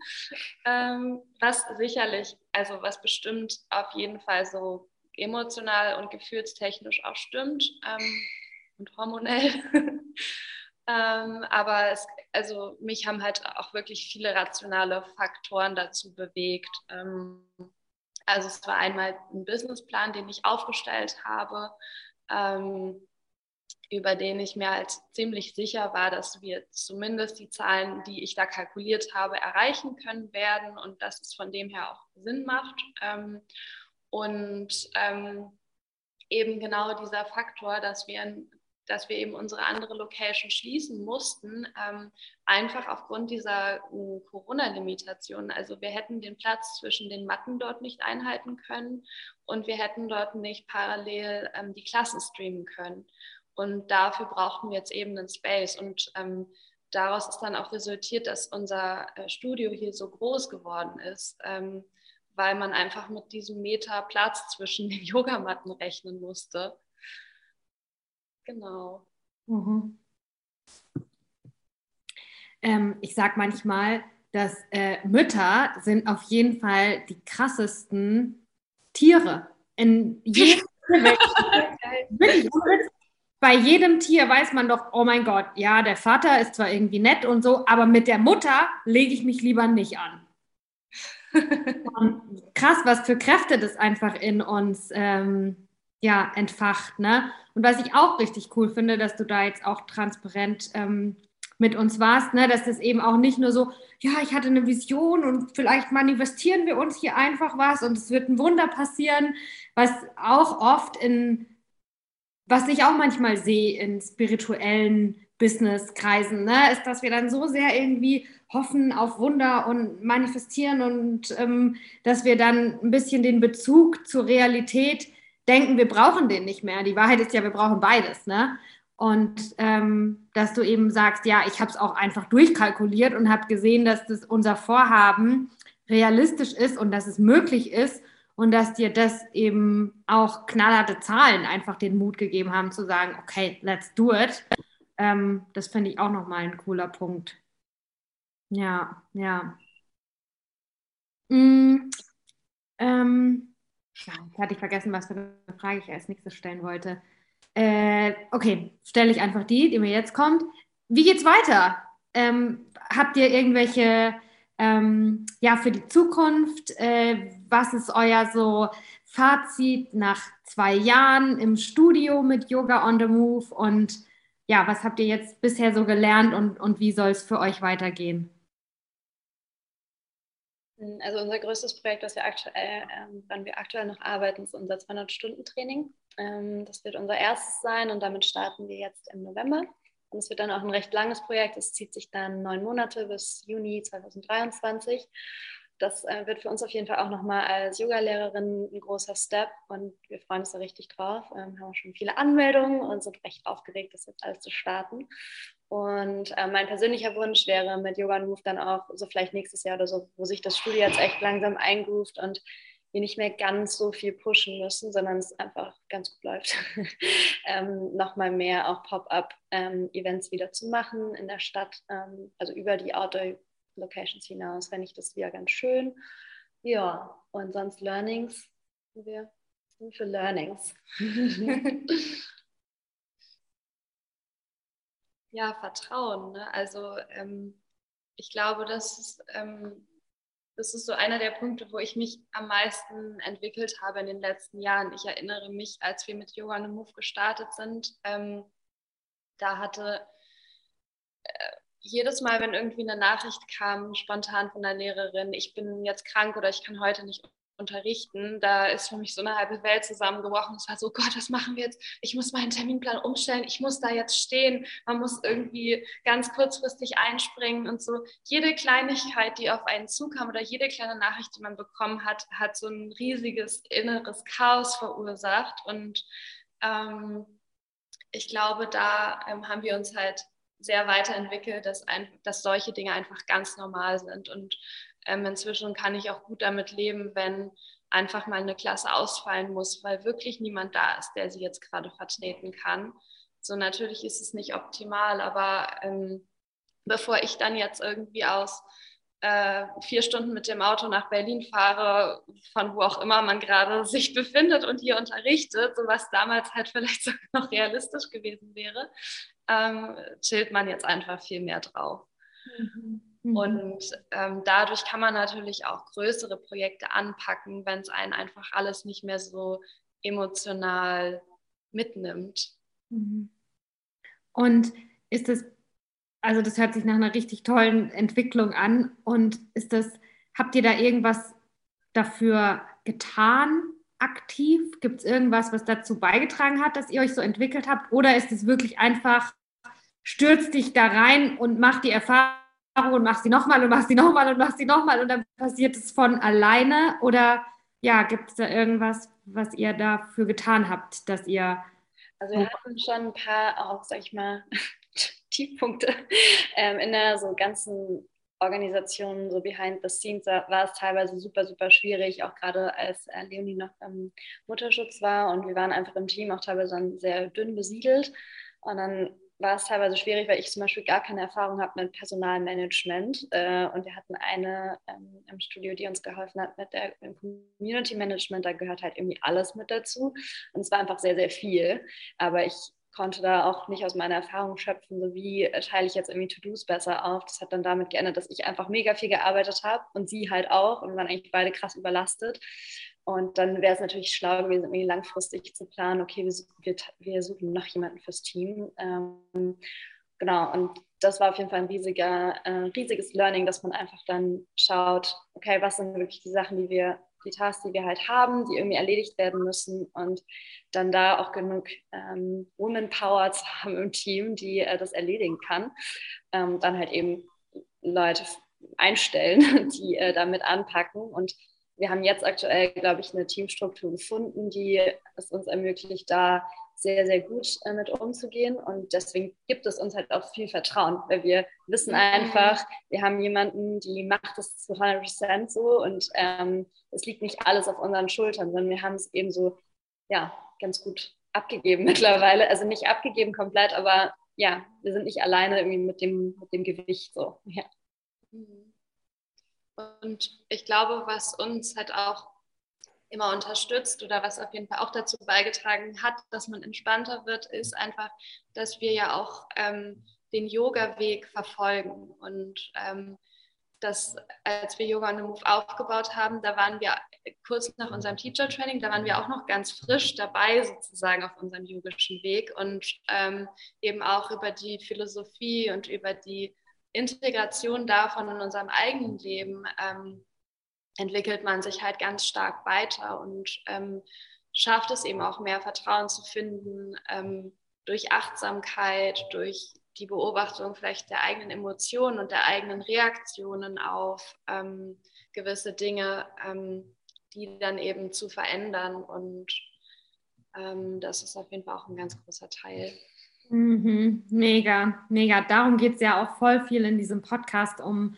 S3: ähm, was sicherlich, also was bestimmt auf jeden Fall so emotional und gefühlstechnisch auch stimmt ähm, und hormonell. [laughs] ähm, aber es, also mich haben halt auch wirklich viele rationale Faktoren dazu bewegt. Ähm, also es war einmal ein Businessplan, den ich aufgestellt habe ähm, über den ich mir halt ziemlich sicher war, dass wir zumindest die Zahlen, die ich da kalkuliert habe, erreichen können werden und dass es von dem her auch Sinn macht. Ähm, und ähm, eben genau dieser Faktor, dass wir, dass wir eben unsere andere Location schließen mussten, ähm, einfach aufgrund dieser äh, Corona-Limitation. Also wir hätten den Platz zwischen den Matten dort nicht einhalten können und wir hätten dort nicht parallel ähm, die Klassen streamen können. Und dafür brauchten wir jetzt eben einen Space. Und ähm, daraus ist dann auch resultiert, dass unser äh, Studio hier so groß geworden ist, ähm, weil man einfach mit diesem Meter Platz zwischen den [laughs] Yogamatten rechnen musste. Genau.
S1: Mhm. Ähm, ich sage manchmal, dass äh, Mütter sind auf jeden Fall die krassesten Tiere in jedem [laughs] bei jedem Tier weiß man doch, oh mein Gott, ja, der Vater ist zwar irgendwie nett und so, aber mit der Mutter lege ich mich lieber nicht an. [laughs] krass, was für Kräfte das einfach in uns ähm, ja, entfacht. Ne? Und was ich auch richtig cool finde, dass du da jetzt auch transparent ähm, mit uns warst, ne? dass das eben auch nicht nur so, ja, ich hatte eine Vision und vielleicht manifestieren wir uns hier einfach was und es wird ein Wunder passieren, was auch oft in was ich auch manchmal sehe in spirituellen Business-Kreisen, ne, ist, dass wir dann so sehr irgendwie hoffen auf Wunder und manifestieren und ähm, dass wir dann ein bisschen den Bezug zur Realität denken, wir brauchen den nicht mehr. Die Wahrheit ist ja, wir brauchen beides. Ne? Und ähm, dass du eben sagst, ja, ich habe es auch einfach durchkalkuliert und habe gesehen, dass das unser Vorhaben realistisch ist und dass es möglich ist und dass dir das eben auch knallharte Zahlen einfach den Mut gegeben haben zu sagen, okay, let's do it. Ähm, das finde ich auch nochmal ein cooler Punkt. Ja, ja. Mm, ähm, ja, jetzt hatte ich vergessen, was für eine Frage ich als nächstes stellen wollte. Äh, okay, stelle ich einfach die, die mir jetzt kommt. Wie geht's weiter? Ähm, habt ihr irgendwelche, ähm, ja, für die Zukunft? Äh, was ist euer so Fazit nach zwei Jahren im Studio mit Yoga on the Move? Und ja, was habt ihr jetzt bisher so gelernt und, und wie soll es für euch weitergehen?
S2: Also unser größtes Projekt, das wir aktuell, ähm, woran wir aktuell noch arbeiten, ist unser 200-Stunden-Training. Ähm, das wird unser erstes sein und damit starten wir jetzt im November. Und es wird dann auch ein recht langes Projekt. Es zieht sich dann neun Monate bis Juni 2023. Das äh, wird für uns auf jeden Fall auch nochmal als Yogalehrerin ein großer Step und wir freuen uns da richtig drauf. Ähm, haben schon viele Anmeldungen und sind recht aufgeregt, das jetzt alles zu starten. Und äh, mein persönlicher Wunsch wäre mit Yoga Move dann auch so vielleicht nächstes Jahr oder so, wo sich das Studio jetzt echt langsam eingroovt und wir nicht mehr ganz so viel pushen müssen, sondern es einfach ganz gut läuft, [laughs] ähm, nochmal mehr auch Pop-up-Events ähm, wieder zu machen in der Stadt, ähm, also über die Outdoor-Locations hinaus, fände ich das wieder ganz schön. Ja, und sonst Learnings, wir sind für Learnings. [laughs]
S3: ja, Vertrauen. Ne? Also ähm, ich glaube, das ist ähm, das ist so einer der Punkte, wo ich mich am meisten entwickelt habe in den letzten Jahren. Ich erinnere mich, als wir mit Yoga and Move gestartet sind, ähm, da hatte jedes Mal, wenn irgendwie eine Nachricht kam, spontan von der Lehrerin, ich bin jetzt krank oder ich kann heute nicht unterrichten, da ist für mich so eine halbe Welt zusammengebrochen. Es war so, Gott, was machen wir jetzt? Ich muss meinen Terminplan umstellen, ich muss da jetzt stehen, man muss irgendwie ganz kurzfristig einspringen und so. Jede Kleinigkeit, die auf einen zukam oder jede kleine Nachricht, die man bekommen hat, hat so ein riesiges inneres Chaos verursacht. Und ähm, ich glaube, da ähm, haben wir uns halt sehr weiterentwickelt, dass, ein, dass solche Dinge einfach ganz normal sind und ähm, inzwischen kann ich auch gut damit leben, wenn einfach mal eine Klasse ausfallen muss, weil wirklich niemand da ist, der sie jetzt gerade vertreten kann. So natürlich ist es nicht optimal, aber ähm, bevor ich dann jetzt irgendwie aus äh, vier Stunden mit dem Auto nach Berlin fahre, von wo auch immer man gerade [laughs] sich befindet und hier unterrichtet, so was damals halt vielleicht [laughs] sogar noch realistisch gewesen wäre, ähm, chillt man jetzt einfach viel mehr drauf. Mhm. Mhm. Und ähm, dadurch kann man natürlich auch größere Projekte anpacken, wenn es einen einfach alles nicht mehr so emotional mitnimmt.
S1: Mhm. Und ist das, also das hört sich nach einer richtig tollen Entwicklung an. Und ist das, habt ihr da irgendwas dafür getan, aktiv? Gibt es irgendwas, was dazu beigetragen hat, dass ihr euch so entwickelt habt? Oder ist es wirklich einfach, stürzt dich da rein und mach die Erfahrung? und machst sie nochmal und machst sie nochmal und machst sie nochmal und dann passiert es von alleine? Oder ja, gibt es da irgendwas, was ihr dafür getan habt, dass ihr.
S2: Also wir hatten schon ein paar auch, sag ich mal, Tiefpunkte [laughs] ähm, in der so ganzen Organisation, so behind the scenes, war es teilweise super, super schwierig, auch gerade als äh, Leonie noch im Mutterschutz war und wir waren einfach im Team auch teilweise dann sehr dünn besiedelt. Und dann war es teilweise schwierig, weil ich zum Beispiel gar keine Erfahrung habe mit Personalmanagement. Äh, und wir hatten eine ähm, im Studio, die uns geholfen hat mit der Community Management. Da gehört halt irgendwie alles mit dazu. Und es war einfach sehr, sehr viel. Aber ich konnte da auch nicht aus meiner Erfahrung schöpfen, so wie teile ich jetzt irgendwie To-Dos besser auf. Das hat dann damit geändert, dass ich einfach mega viel gearbeitet habe und sie halt auch und waren eigentlich beide krass überlastet. Und dann wäre es natürlich schlau gewesen, irgendwie langfristig zu planen, okay, wir, wir, wir suchen noch jemanden fürs Team. Ähm, genau, und das war auf jeden Fall ein riesiger, äh, riesiges Learning, dass man einfach dann schaut, okay, was sind wirklich die Sachen, die wir die Tasks, die wir halt haben, die irgendwie erledigt werden müssen und dann da auch genug ähm, Woman Power zu [laughs] haben im Team, die äh, das erledigen kann. Ähm, dann halt eben Leute einstellen, [laughs] die äh, damit anpacken und wir haben jetzt aktuell, glaube ich, eine Teamstruktur gefunden, die es uns ermöglicht, da sehr, sehr gut äh, mit umzugehen. Und deswegen gibt es uns halt auch viel Vertrauen, weil wir wissen einfach, wir haben jemanden, die macht es zu 100 Prozent so und ähm, es liegt nicht alles auf unseren Schultern, sondern wir haben es eben so, ja, ganz gut abgegeben [laughs] mittlerweile. Also nicht abgegeben komplett, aber ja, wir sind nicht alleine irgendwie mit dem, mit dem Gewicht so. Ja.
S3: Mhm. Und ich glaube, was uns halt auch immer unterstützt oder was auf jeden Fall auch dazu beigetragen hat, dass man entspannter wird, ist einfach, dass wir ja auch ähm, den Yoga-Weg verfolgen. Und ähm, das, als wir Yoga on the Move aufgebaut haben, da waren wir kurz nach unserem Teacher-Training, da waren wir auch noch ganz frisch dabei sozusagen auf unserem yogischen Weg und ähm, eben auch über die Philosophie und über die Integration davon in unserem eigenen Leben ähm, entwickelt man sich halt ganz stark weiter und ähm, schafft es eben auch mehr Vertrauen zu finden ähm, durch Achtsamkeit, durch die Beobachtung vielleicht der eigenen Emotionen und der eigenen Reaktionen auf ähm, gewisse Dinge, ähm, die dann eben zu verändern. Und ähm, das ist auf jeden Fall auch ein ganz großer Teil.
S1: Mhm, mega, mega. Darum geht es ja auch voll viel in diesem Podcast um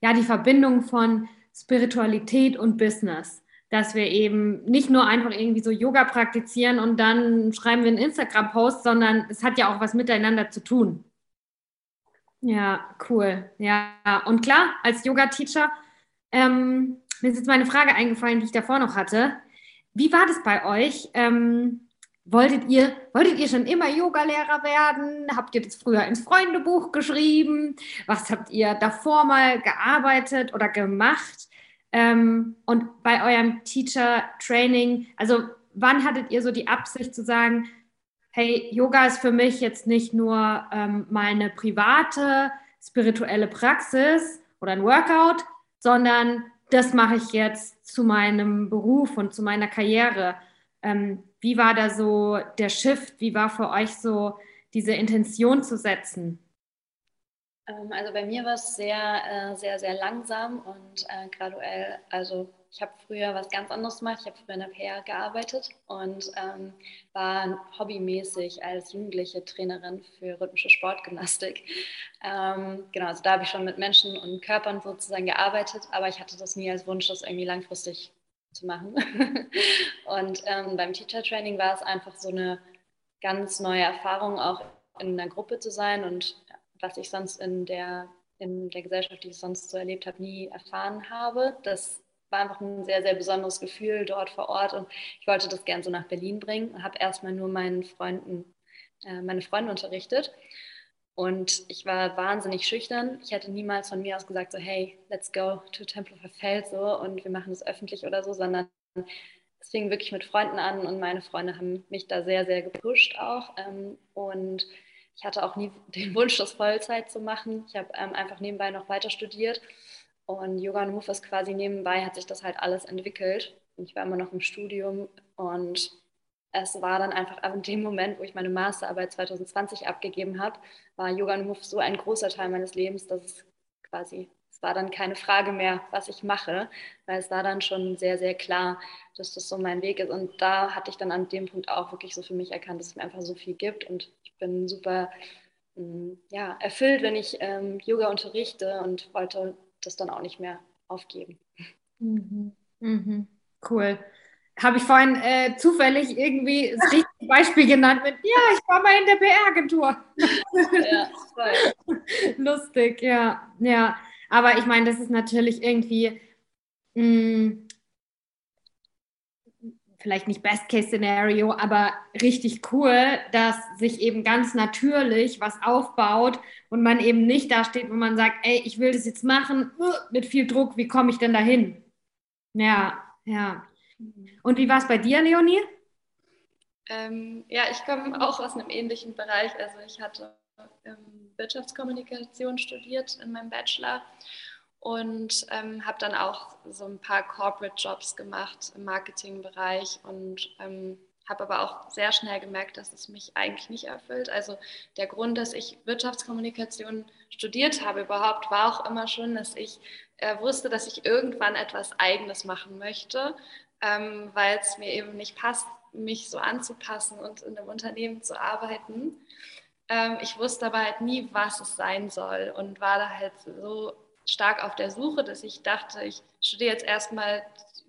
S1: ja die Verbindung von Spiritualität und Business. Dass wir eben nicht nur einfach irgendwie so Yoga praktizieren und dann schreiben wir einen Instagram-Post, sondern es hat ja auch was miteinander zu tun. Ja, cool. Ja, und klar, als Yoga-Teacher, ähm, mir ist jetzt meine Frage eingefallen, die ich davor noch hatte. Wie war das bei euch? Ähm, wolltet, ihr, wolltet ihr schon immer Yogalehrer werden? Habt ihr das früher ins Freundebuch geschrieben? Was habt ihr davor mal gearbeitet oder gemacht? Ähm, und bei eurem Teacher-Training, also wann hattet ihr so die Absicht zu sagen, hey, Yoga ist für mich jetzt nicht nur ähm, meine private spirituelle Praxis oder ein Workout, sondern das mache ich jetzt zu meinem Beruf und zu meiner Karriere. Ähm, wie war da so der Shift? Wie war für euch so diese Intention zu setzen?
S2: Ähm, also bei mir war es sehr, äh, sehr, sehr langsam und äh, graduell. Also ich habe früher was ganz anderes gemacht. Ich habe früher in der PR gearbeitet und ähm, war hobbymäßig als jugendliche Trainerin für rhythmische Sportgymnastik. Ähm, genau, also da habe ich schon mit Menschen und Körpern sozusagen gearbeitet, aber ich hatte das nie als Wunsch, das irgendwie langfristig zu machen. [laughs] und ähm, beim Teacher Training war es einfach so eine ganz neue Erfahrung, auch in einer Gruppe zu sein und was ich sonst in der, in der Gesellschaft, die ich sonst so erlebt habe, nie erfahren habe. Das war einfach ein sehr, sehr besonderes Gefühl dort vor Ort und ich wollte das gern so nach Berlin bringen und habe erstmal nur meinen Freunden, äh, meine Freunde unterrichtet. Und ich war wahnsinnig schüchtern. Ich hätte niemals von mir aus gesagt, so, hey, let's go to Tempelhofer Feld so und wir machen das öffentlich oder so, sondern es fing wirklich mit Freunden an und meine Freunde haben mich da sehr, sehr gepusht auch. Ähm, und ich hatte auch nie [laughs] den Wunsch, das Vollzeit zu machen. Ich habe ähm, einfach nebenbei noch weiter studiert und Yoga und Move ist quasi nebenbei, hat sich das halt alles entwickelt. Ich war immer noch im Studium und es war dann einfach ab dem Moment, wo ich meine Masterarbeit 2020 abgegeben habe, war Yoga und Move so ein großer Teil meines Lebens, dass es quasi, es war dann keine Frage mehr, was ich mache, weil es war dann schon sehr, sehr klar, dass das so mein Weg ist. Und da hatte ich dann an dem Punkt auch wirklich so für mich erkannt, dass es mir einfach so viel gibt und ich bin super mm, ja, erfüllt, wenn ich ähm, Yoga unterrichte und wollte das dann auch nicht mehr aufgeben.
S1: Mhm. Mhm. Cool habe ich vorhin äh, zufällig irgendwie das richtige Beispiel genannt mit, ja, ich war mal in der PR-Agentur. Ja, voll. [laughs] Lustig, ja, ja. Aber ich meine, das ist natürlich irgendwie mh, hm, vielleicht nicht Best-Case-Szenario, aber richtig cool, dass sich eben ganz natürlich was aufbaut und man eben nicht da steht, wo man sagt, ey, ich will das jetzt machen, uh, mit viel Druck, wie komme ich denn dahin? Ja, ja. Und wie war es bei dir, Leonie?
S3: Ähm, ja, ich komme auch aus einem ähnlichen Bereich. Also ich hatte ähm, Wirtschaftskommunikation studiert in meinem Bachelor und ähm, habe dann auch so ein paar Corporate Jobs gemacht im Marketingbereich und ähm, habe aber auch sehr schnell gemerkt, dass es mich eigentlich nicht erfüllt. Also der Grund, dass ich Wirtschaftskommunikation studiert habe überhaupt, war auch immer schon, dass ich äh, wusste, dass ich irgendwann etwas Eigenes machen möchte, ähm, weil es mir eben nicht passt, mich so anzupassen und in einem Unternehmen zu arbeiten. Ähm, ich wusste aber halt nie, was es sein soll und war da halt so stark auf der Suche, dass ich dachte, ich studiere jetzt erstmal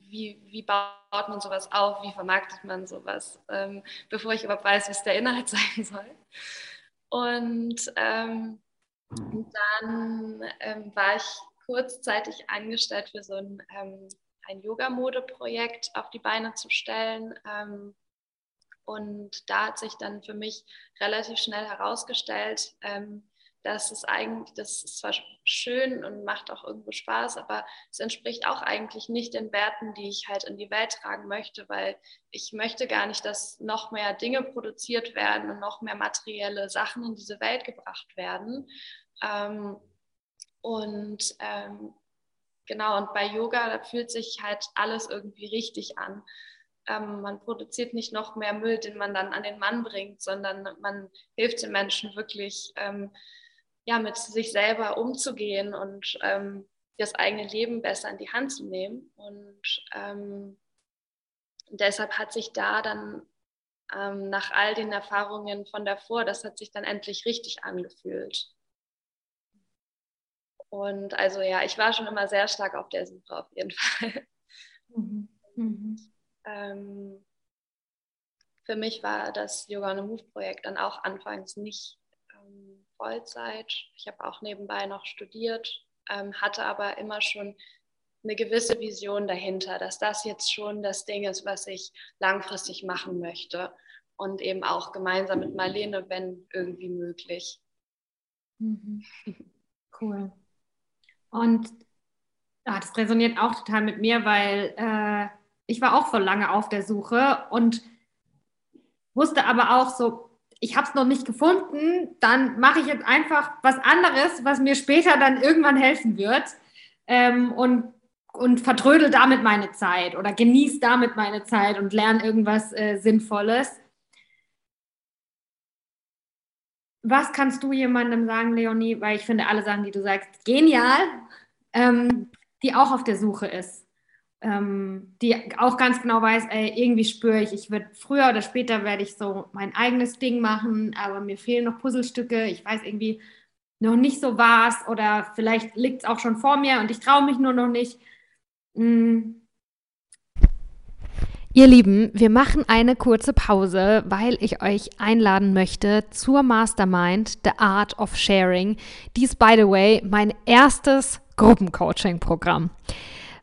S3: wie, wie baut man sowas auf, wie vermarktet man sowas, ähm, bevor ich überhaupt weiß, was der Inhalt [laughs] sein soll. Und ähm, dann ähm, war ich kurzzeitig angestellt für so ein, ähm, ein Yoga-Mode-Projekt auf die Beine zu stellen. Ähm, und da hat sich dann für mich relativ schnell herausgestellt, ähm, das ist eigentlich, das ist zwar schön und macht auch irgendwo Spaß, aber es entspricht auch eigentlich nicht den Werten, die ich halt in die Welt tragen möchte, weil ich möchte gar nicht, dass noch mehr Dinge produziert werden und noch mehr materielle Sachen in diese Welt gebracht werden. Ähm, und ähm, genau, und bei Yoga, da fühlt sich halt alles irgendwie richtig an. Ähm, man produziert nicht noch mehr Müll, den man dann an den Mann bringt, sondern man hilft den Menschen wirklich ähm, ja, mit sich selber umzugehen und ähm, das eigene Leben besser in die Hand zu nehmen. Und ähm, deshalb hat sich da dann ähm, nach all den Erfahrungen von davor, das hat sich dann endlich richtig angefühlt. Und also ja, ich war schon immer sehr stark auf der Suche auf jeden [laughs] Fall. Mhm. Mhm. Ähm, für mich war das Yoga on a Move Projekt dann auch anfangs nicht Vollzeit. Ich habe auch nebenbei noch studiert, ähm, hatte aber immer schon eine gewisse Vision dahinter, dass das jetzt schon das Ding ist, was ich langfristig machen möchte. Und eben auch gemeinsam mit Marlene, wenn irgendwie möglich.
S4: Mhm. Cool. Und ja, das resoniert auch total mit mir, weil äh, ich war auch voll lange auf der Suche und wusste aber auch so, ich habe es noch nicht gefunden, dann mache ich jetzt einfach was anderes, was mir später dann irgendwann helfen wird ähm, und, und vertrödel damit meine Zeit oder genieße damit meine Zeit und lerne irgendwas äh, Sinnvolles. Was kannst du jemandem sagen, Leonie, weil ich finde alle Sachen, die du sagst, genial, ähm, die auch auf der Suche ist? ähm, die auch ganz genau weiß, ey, irgendwie spüre ich, ich werde früher oder später werde ich so mein eigenes Ding machen, aber mir fehlen noch Puzzlestücke, ich weiß irgendwie noch nicht so was oder vielleicht liegt es auch schon vor mir und ich traue mich nur noch nicht.
S1: Mhm. Ihr Lieben, wir machen eine kurze Pause, weil ich euch einladen möchte zur Mastermind The Art of Sharing. Dies, by the way, mein erstes Gruppencoaching-Programm.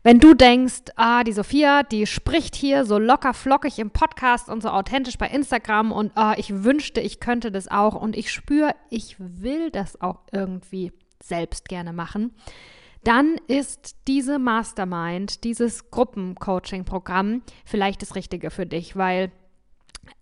S1: Wenn du denkst, ah, die Sophia, die spricht hier so locker flockig im Podcast und so authentisch bei Instagram und ah, ich wünschte, ich könnte das auch und ich spüre, ich will das auch irgendwie selbst gerne machen, dann ist diese Mastermind, dieses Gruppencoaching-Programm vielleicht das Richtige für dich, weil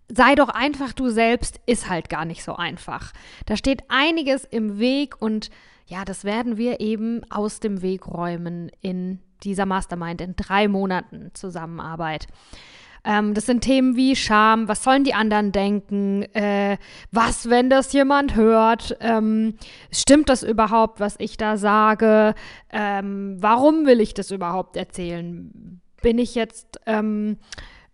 S1: sei doch einfach du selbst ist halt gar nicht so einfach. Da steht einiges im Weg und ja, das werden wir eben aus dem Weg räumen in dieser Mastermind in drei Monaten Zusammenarbeit. Ähm, das sind Themen wie Scham, was sollen die anderen denken, äh, was, wenn das jemand hört, ähm, stimmt das überhaupt, was ich da sage, ähm, warum will ich das überhaupt erzählen? Bin ich jetzt ähm,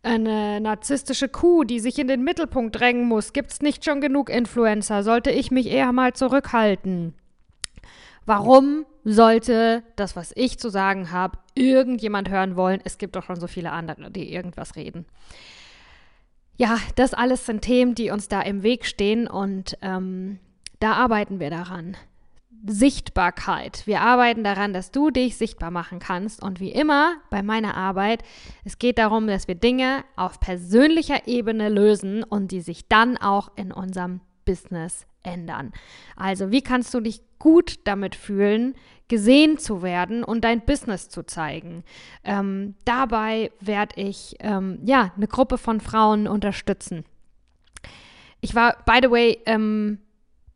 S1: eine narzisstische Kuh, die sich in den Mittelpunkt drängen muss? Gibt es nicht schon genug Influencer? Sollte ich mich eher mal zurückhalten? Warum sollte das, was ich zu sagen habe, irgendjemand hören wollen? Es gibt doch schon so viele andere, die irgendwas reden. Ja, das alles sind Themen, die uns da im Weg stehen und ähm, da arbeiten wir daran. Sichtbarkeit. Wir arbeiten daran, dass du dich sichtbar machen kannst. Und wie immer bei meiner Arbeit, es geht darum, dass wir Dinge auf persönlicher Ebene lösen und die sich dann auch in unserem Business ändern. Also, wie kannst du dich gut damit fühlen, gesehen zu werden und dein Business zu zeigen? Ähm, dabei werde ich ähm, ja eine Gruppe von Frauen unterstützen. Ich war, by the way, ähm,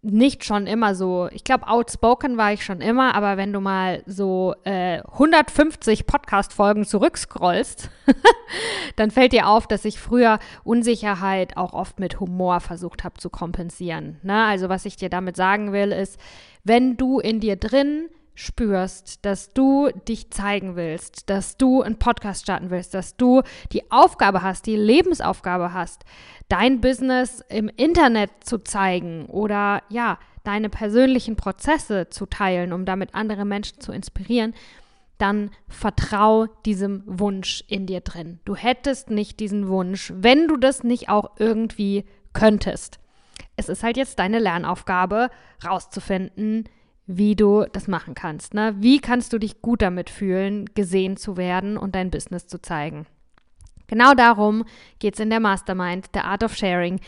S1: nicht schon immer so, ich glaube, outspoken war ich schon immer, aber wenn du mal so äh, 150 Podcast-Folgen zurückscrollst, [laughs] dann fällt dir auf, dass ich früher Unsicherheit auch oft mit Humor versucht habe zu kompensieren. Ne? Also was ich dir damit sagen will, ist, wenn du in dir drin spürst, dass du dich zeigen willst, dass du einen Podcast starten willst, dass du die Aufgabe hast, die Lebensaufgabe hast, dein Business im Internet zu zeigen oder ja, deine persönlichen Prozesse zu teilen, um damit andere Menschen zu inspirieren, dann vertrau diesem Wunsch in dir drin. Du hättest nicht diesen Wunsch, wenn du das nicht auch irgendwie könntest. Es ist halt jetzt deine Lernaufgabe, rauszufinden, wie du das machen kannst. Ne? Wie kannst du dich gut damit fühlen, gesehen zu werden und dein Business zu zeigen? Genau darum geht es in der Mastermind, der Art of Sharing.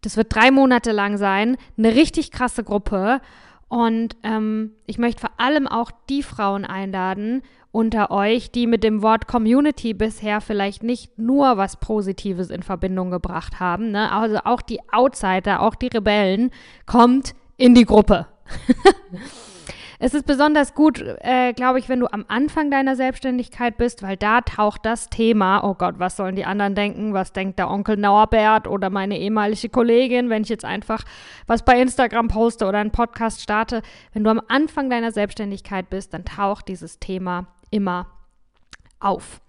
S1: Das wird drei Monate lang sein, eine richtig krasse Gruppe. Und ähm, ich möchte vor allem auch die Frauen einladen unter euch, die mit dem Wort Community bisher vielleicht nicht nur was Positives in Verbindung gebracht haben. Ne? Also auch die Outsider, auch die Rebellen, kommt in die Gruppe. [laughs] Es ist besonders gut, äh, glaube ich, wenn du am Anfang deiner Selbstständigkeit bist, weil da taucht das Thema, oh Gott, was sollen die anderen denken? Was denkt der Onkel Norbert oder meine ehemalige Kollegin, wenn ich jetzt einfach was bei Instagram poste oder einen Podcast starte? Wenn du am Anfang deiner Selbstständigkeit bist, dann taucht dieses Thema immer auf.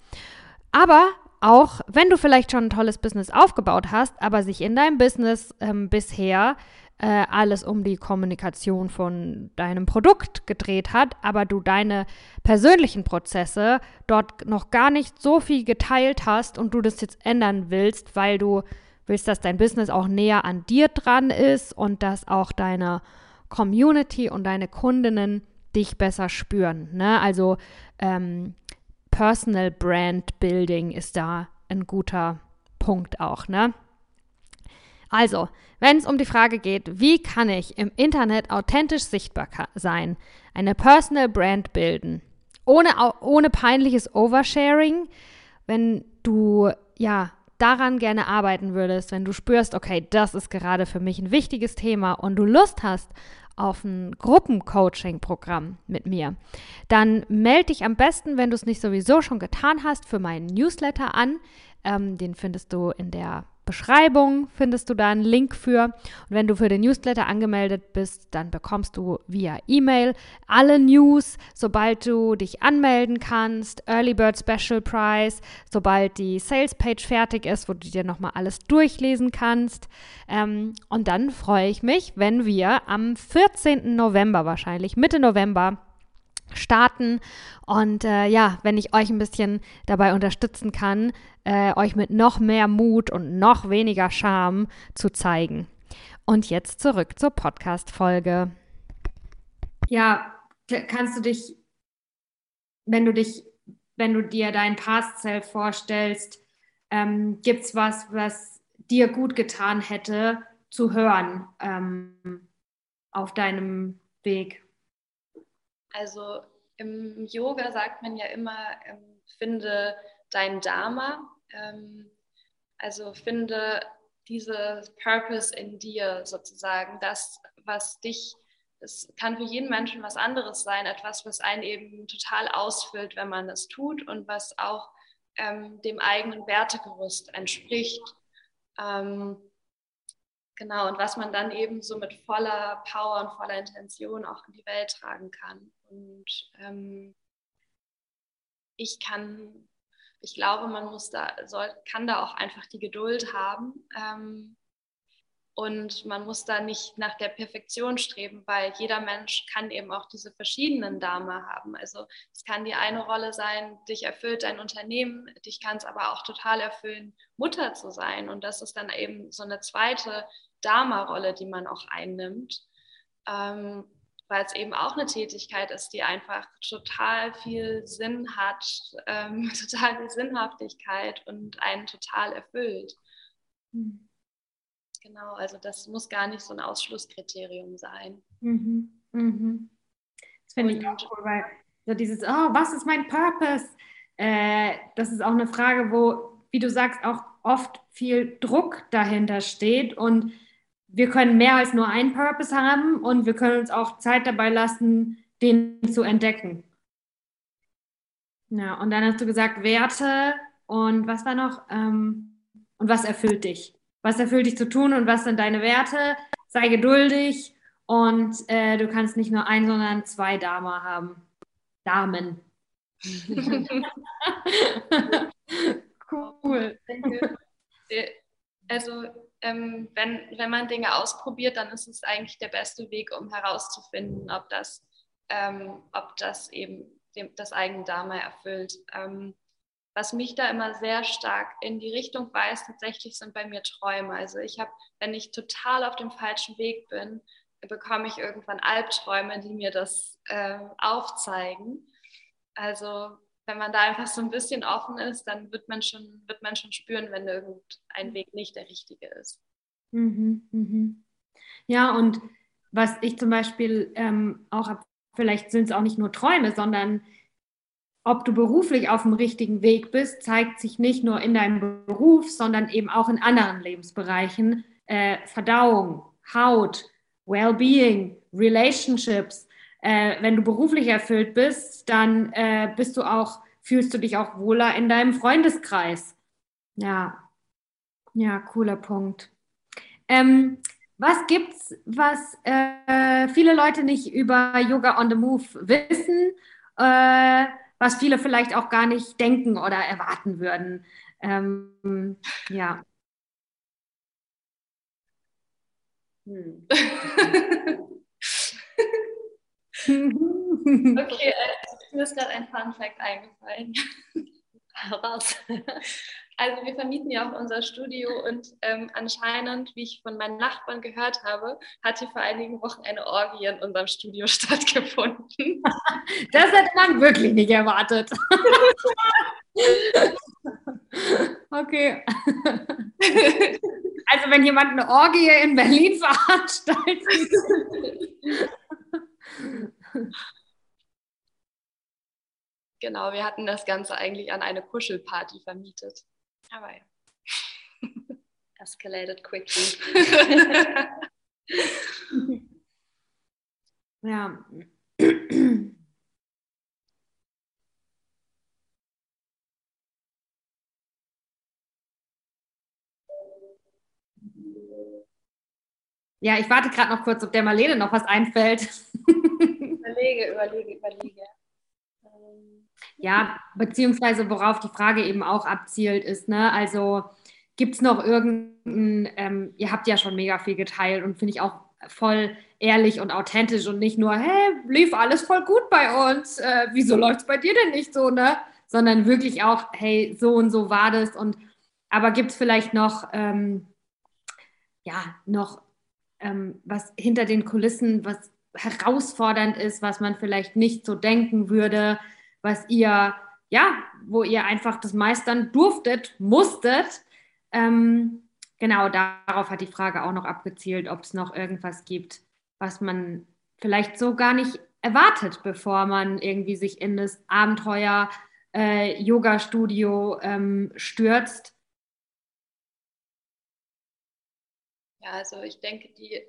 S1: Aber auch wenn du vielleicht schon ein tolles Business aufgebaut hast, aber sich in deinem Business ähm, bisher äh, alles um die Kommunikation von deinem Produkt gedreht hat, aber du deine persönlichen Prozesse dort noch gar nicht so viel geteilt hast und du das jetzt ändern willst, weil du willst, dass dein Business auch näher an dir dran ist und dass auch deine Community und deine Kundinnen dich besser spüren. Ne? Also ähm, Personal Brand Building ist da ein guter Punkt auch. Ne? Also, wenn es um die Frage geht, wie kann ich im Internet authentisch sichtbar sein, eine Personal Brand bilden, ohne, ohne peinliches Oversharing, wenn du ja daran gerne arbeiten würdest, wenn du spürst, okay, das ist gerade für mich ein wichtiges Thema und du Lust hast auf ein Gruppencoaching-Programm mit mir, dann melde dich am besten, wenn du es nicht sowieso schon getan hast, für meinen Newsletter an. Ähm, den findest du in der Beschreibung findest du da einen Link für. Und wenn du für den Newsletter angemeldet bist, dann bekommst du via E-Mail alle News, sobald du dich anmelden kannst. Early Bird Special Price, sobald die Sales Page fertig ist, wo du dir nochmal alles durchlesen kannst. Ähm, und dann freue ich mich, wenn wir am 14. November wahrscheinlich, Mitte November, starten. Und äh, ja, wenn ich euch ein bisschen dabei unterstützen kann, äh, euch mit noch mehr Mut und noch weniger Scham zu zeigen. Und jetzt zurück zur Podcast-Folge.
S5: Ja, kannst du dich, wenn du dich, wenn du dir dein Past-Self vorstellst, ähm, gibt es was, was dir gut getan hätte, zu hören ähm, auf deinem Weg?
S3: Also im Yoga sagt man ja immer, ähm, finde dein Dharma, ähm, also finde dieses Purpose in dir sozusagen, das, was dich, es kann für jeden Menschen was anderes sein, etwas, was einen eben total ausfüllt, wenn man es tut und was auch ähm, dem eigenen Wertegerüst entspricht. Ähm, genau, und was man dann eben so mit voller Power und voller Intention auch in die Welt tragen kann. Und ähm, ich kann, ich glaube, man muss da, soll, kann da auch einfach die Geduld haben. Ähm, und man muss da nicht nach der Perfektion streben, weil jeder Mensch kann eben auch diese verschiedenen Dharma haben. Also es kann die eine Rolle sein, dich erfüllt dein Unternehmen, dich kann es aber auch total erfüllen, Mutter zu sein. Und das ist dann eben so eine zweite Dharma-Rolle, die man auch einnimmt. Ähm, weil es eben auch eine Tätigkeit ist, die einfach total viel Sinn hat, ähm, [laughs] total viel Sinnhaftigkeit und einen total erfüllt. Mhm. Genau, also das muss gar nicht so ein Ausschlusskriterium sein.
S5: Mhm. Mhm. Das finde ich auch cool, weil so dieses, oh, was ist mein Purpose? Äh, das ist auch eine Frage, wo, wie du sagst, auch oft viel Druck dahinter steht und
S1: wir können mehr als nur einen Purpose haben und wir können uns auch Zeit dabei lassen, den zu entdecken. Ja, und dann hast du gesagt, Werte und was war noch? Ähm, und was erfüllt dich? Was erfüllt dich zu tun und was sind deine Werte? Sei geduldig und äh, du kannst nicht nur ein, sondern zwei Dame haben. Damen. [laughs]
S3: cool. [laughs] Also ähm, wenn, wenn man Dinge ausprobiert, dann ist es eigentlich der beste Weg, um herauszufinden, ob das, ähm, ob das eben dem, das eigene Dharma erfüllt. Ähm, was mich da immer sehr stark in die Richtung weist, tatsächlich sind bei mir Träume. Also ich habe, wenn ich total auf dem falschen Weg bin, bekomme ich irgendwann Albträume, die mir das äh, aufzeigen. Also wenn man da einfach so ein bisschen offen ist, dann wird man schon, wird man schon spüren, wenn irgendein Weg nicht der richtige ist.
S1: Mhm, mhm. Ja, und was ich zum Beispiel ähm, auch habe, vielleicht sind es auch nicht nur Träume, sondern ob du beruflich auf dem richtigen Weg bist, zeigt sich nicht nur in deinem Beruf, sondern eben auch in anderen Lebensbereichen. Äh, Verdauung, Haut, Wellbeing, Relationships. Äh, wenn du beruflich erfüllt bist, dann äh, bist du auch, fühlst du dich auch wohler in deinem Freundeskreis. Ja, ja, cooler Punkt. Ähm, was gibt's, was äh, viele Leute nicht über Yoga on the Move wissen? Äh, was viele vielleicht auch gar nicht denken oder erwarten würden. Ähm, ja.
S3: Hm. [laughs] okay, [laughs] äh, mir ist gerade ein Fun Fact eingefallen. [laughs] Raus. Also wir vermieten ja auch unser Studio und ähm, anscheinend, wie ich von meinen Nachbarn gehört habe, hat hier vor einigen Wochen eine Orgie in unserem Studio [laughs] stattgefunden.
S1: Das hätte man wirklich nicht erwartet. Okay. Also wenn jemand eine Orgie in Berlin veranstaltet.
S3: Genau, wir hatten das Ganze eigentlich an eine Kuschelparty vermietet. Aber ja. [laughs]
S2: Escalated quickly. [laughs] [laughs]
S1: ja. Ja, ich warte gerade noch kurz, ob der Marlene noch was einfällt. [laughs]
S2: überlege, überlege, überlege.
S1: Ja, beziehungsweise worauf die Frage eben auch abzielt, ist, ne, also gibt es noch irgendein, ähm, ihr habt ja schon mega viel geteilt und finde ich auch voll ehrlich und authentisch und nicht nur, hey, lief alles voll gut bei uns, äh, wieso läuft es bei dir denn nicht so, ne? Sondern wirklich auch, hey, so und so war das und aber gibt es vielleicht noch, ähm, ja, noch ähm, was hinter den Kulissen, was herausfordernd ist, was man vielleicht nicht so denken würde, was ihr, ja, wo ihr einfach das meistern durftet, musstet. Ähm, genau, darauf hat die Frage auch noch abgezielt, ob es noch irgendwas gibt, was man vielleicht so gar nicht erwartet, bevor man irgendwie sich in das Abenteuer äh, Yoga-Studio ähm, stürzt.
S3: Ja, also ich denke, die,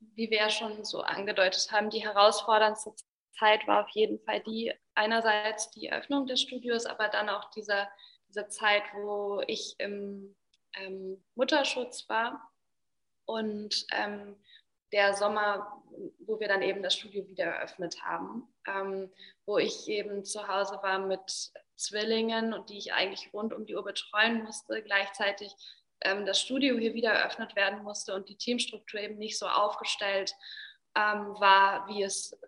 S3: wie wir ja schon so angedeutet haben, die herausforderndste Zeit war auf jeden Fall die, einerseits die Eröffnung des Studios, aber dann auch diese, diese Zeit, wo ich im ähm, Mutterschutz war und ähm, der Sommer, wo wir dann eben das Studio wieder eröffnet haben, ähm, wo ich eben zu Hause war mit Zwillingen und die ich eigentlich rund um die Uhr betreuen musste, gleichzeitig ähm, das Studio hier wieder eröffnet werden musste und die Teamstruktur eben nicht so aufgestellt ähm, war, wie es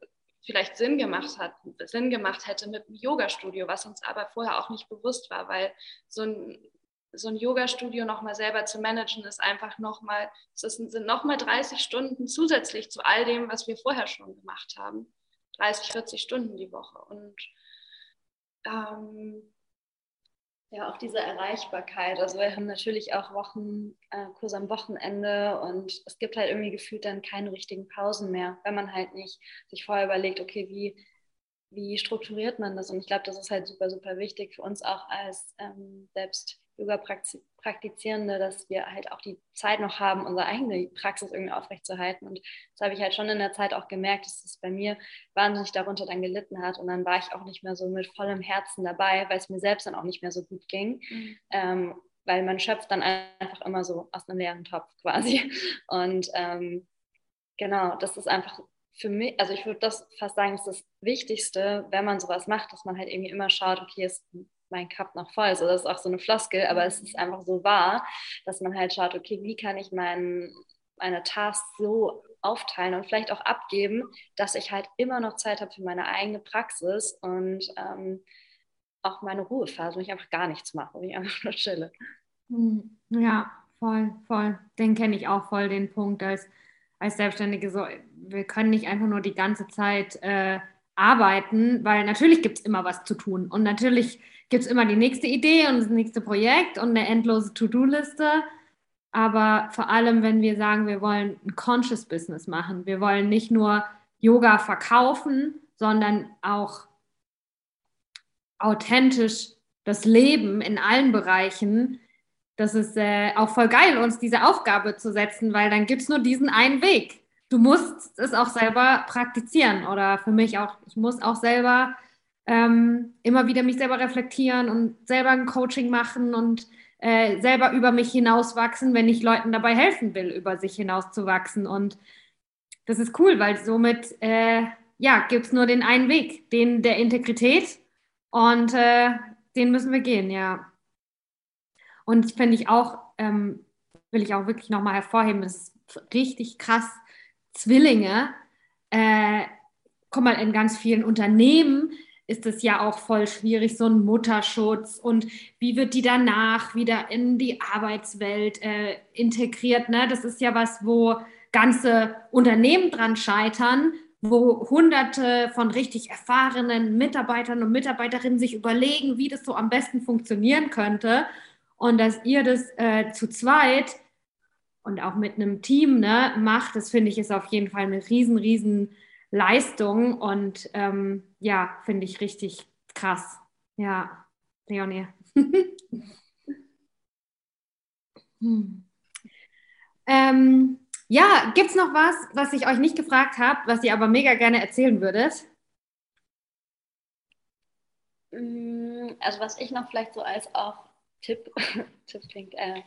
S3: vielleicht Sinn gemacht hat, Sinn gemacht hätte mit einem Yoga-Studio, was uns aber vorher auch nicht bewusst war, weil so ein, so ein Yoga-Studio nochmal selber zu managen, ist einfach nochmal, es sind nochmal 30 Stunden zusätzlich zu all dem, was wir vorher schon gemacht haben. 30, 40 Stunden die Woche. Und ähm,
S2: ja, auch diese Erreichbarkeit. Also wir haben natürlich auch Wochen, äh, Kurs am Wochenende und es gibt halt irgendwie gefühlt dann keine richtigen Pausen mehr, wenn man halt nicht sich vorher überlegt, okay, wie, wie strukturiert man das? Und ich glaube, das ist halt super, super wichtig für uns auch als ähm, selbst Yoga-Praktizierende, dass wir halt auch die Zeit noch haben, unsere eigene Praxis irgendwie aufrechtzuerhalten. Und das habe ich halt schon in der Zeit auch gemerkt, dass es bei mir wahnsinnig darunter dann gelitten hat. Und dann war ich auch nicht mehr so mit vollem Herzen dabei, weil es mir selbst dann auch nicht mehr so gut ging. Mhm. Ähm, weil man schöpft dann einfach immer so aus einem leeren Topf [laughs] quasi. Und ähm, genau, das ist einfach für mich, also ich würde das fast sagen, ist das Wichtigste, wenn man sowas macht, dass man halt irgendwie immer schaut, okay, ist mein Cup noch voll. Also das ist auch so eine Floskel, aber es ist einfach so wahr, dass man halt schaut, okay, wie kann ich mein, meine Tasks so aufteilen und vielleicht auch abgeben, dass ich halt immer noch Zeit habe für meine eigene Praxis und ähm, auch meine Ruhephase, wo ich einfach gar nichts mache, wo ich einfach nur chille.
S1: Hm, ja, voll, voll. Den kenne ich auch voll, den Punkt als, als Selbstständige. So, wir können nicht einfach nur die ganze Zeit äh, arbeiten, weil natürlich gibt es immer was zu tun und natürlich gibt es immer die nächste Idee und das nächste Projekt und eine endlose To-Do-Liste. Aber vor allem, wenn wir sagen, wir wollen ein Conscious Business machen, wir wollen nicht nur Yoga verkaufen, sondern auch authentisch das Leben in allen Bereichen. Das ist äh, auch voll geil, uns diese Aufgabe zu setzen, weil dann gibt es nur diesen einen Weg. Du musst es auch selber praktizieren oder für mich auch, ich muss auch selber ähm, immer wieder mich selber reflektieren und selber ein Coaching machen und äh, selber über mich hinauswachsen, wenn ich Leuten dabei helfen will, über sich hinauszuwachsen. Und das ist cool, weil somit äh, ja, gibt es nur den einen Weg, den der Integrität. Und äh, den müssen wir gehen, ja. Und finde ich auch, ähm, will ich auch wirklich nochmal hervorheben, das ist richtig krass. Zwillinge, äh, guck mal, in ganz vielen Unternehmen ist es ja auch voll schwierig, so ein Mutterschutz und wie wird die danach wieder in die Arbeitswelt äh, integriert. Ne? Das ist ja was, wo ganze Unternehmen dran scheitern, wo hunderte von richtig erfahrenen Mitarbeitern und Mitarbeiterinnen sich überlegen, wie das so am besten funktionieren könnte. Und dass ihr das äh, zu zweit und auch mit einem Team ne, macht, das finde ich ist auf jeden Fall eine riesen, riesen Leistung und ähm, ja, finde ich richtig krass. Ja, Leonie. hm. [laughs] ähm, ja, gibt es noch was, was ich euch nicht gefragt habe, was ihr aber mega gerne erzählen würdet?
S2: Mm, also was ich noch vielleicht so als auch Tipp, [laughs] Tipp klingt, äh,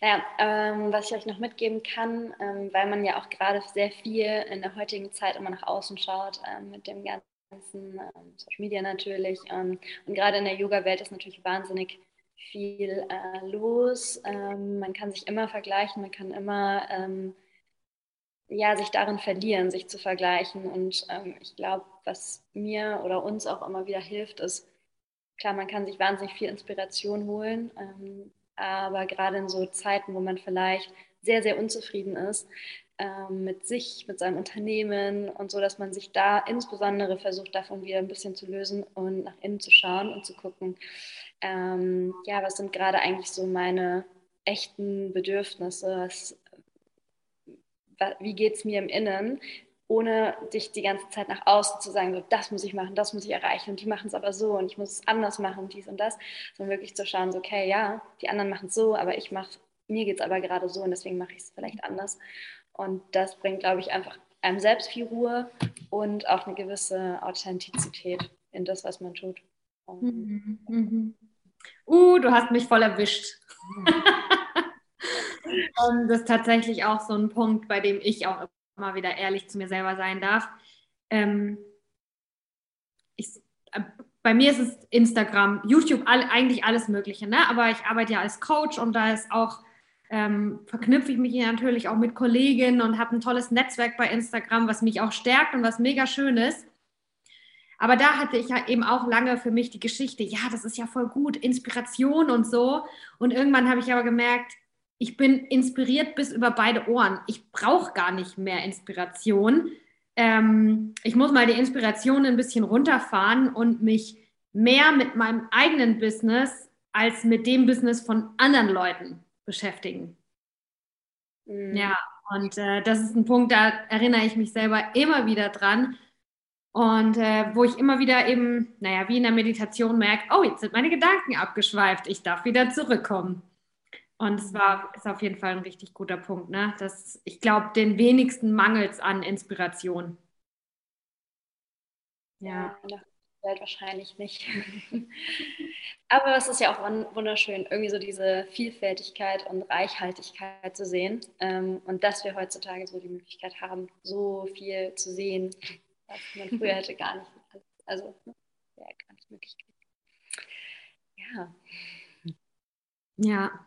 S2: naja, ähm, was ich euch noch mitgeben kann, ähm, weil man ja auch gerade sehr viel in der heutigen Zeit immer nach außen schaut, ähm, mit dem ganzen ähm, Social Media natürlich. Ähm, und gerade in der Yoga-Welt ist natürlich wahnsinnig viel äh, los. Ähm, man kann sich immer vergleichen, man kann immer ja, sich darin verlieren, sich zu vergleichen. Und ich glaube, was mir oder uns auch immer wieder hilft, ist, klar, man kann sich wahnsinnig viel Inspiration holen, ähm, aber gerade in so Zeiten, wo man vielleicht sehr, sehr unzufrieden ist ähm, mit sich, mit seinem Unternehmen und so, dass man sich da insbesondere versucht, davon wieder ein bisschen zu lösen und nach innen zu schauen und zu gucken, ähm, ja, was sind gerade eigentlich so meine echten Bedürfnisse, was, wie geht es mir im Innen, ohne dich die ganze Zeit nach außen zu sagen, so, das muss ich machen, das muss ich erreichen und die machen es aber so und ich muss es anders machen, dies und das, sondern wirklich zu schauen, so, okay, ja, die anderen machen es so, aber ich mache, mir geht es aber gerade so und deswegen mache ich es vielleicht anders. Und das bringt, glaube ich, einfach einem selbst viel Ruhe und auch eine gewisse Authentizität in das, was man tut.
S1: Mhm, mhm. Uh, du hast mich voll erwischt. [laughs] das ist tatsächlich auch so ein Punkt, bei dem ich auch mal wieder ehrlich zu mir selber sein darf. Ähm, ich, äh, bei mir ist es Instagram, YouTube, all, eigentlich alles Mögliche, ne? aber ich arbeite ja als Coach und da ist auch, ähm, verknüpfe ich mich natürlich auch mit Kolleginnen und habe ein tolles Netzwerk bei Instagram, was mich auch stärkt und was mega schön ist. Aber da hatte ich ja eben auch lange für mich die Geschichte, ja, das ist ja voll gut, Inspiration und so. Und irgendwann habe ich aber gemerkt, ich bin inspiriert bis über beide Ohren. Ich brauche gar nicht mehr Inspiration. Ähm, ich muss mal die Inspiration ein bisschen runterfahren und mich mehr mit meinem eigenen Business als mit dem Business von anderen Leuten beschäftigen. Mhm. Ja, und äh, das ist ein Punkt, da erinnere ich mich selber immer wieder dran.
S6: Und äh, wo ich immer wieder eben, naja, wie in der Meditation merke, oh, jetzt sind meine Gedanken abgeschweift, ich darf wieder zurückkommen. Und es war, ist auf jeden Fall ein richtig guter Punkt, ne? Dass ich glaube, den wenigsten mangelt an Inspiration.
S2: Ja. ja Welt wahrscheinlich nicht. [laughs] Aber es ist ja auch wunderschön, irgendwie so diese Vielfältigkeit und Reichhaltigkeit zu sehen. Ähm, und dass wir heutzutage so die Möglichkeit haben, so viel zu sehen, [laughs] was man früher [laughs] hätte gar nicht. Also, ne, wäre gar nicht möglich. Ja.
S6: Ja,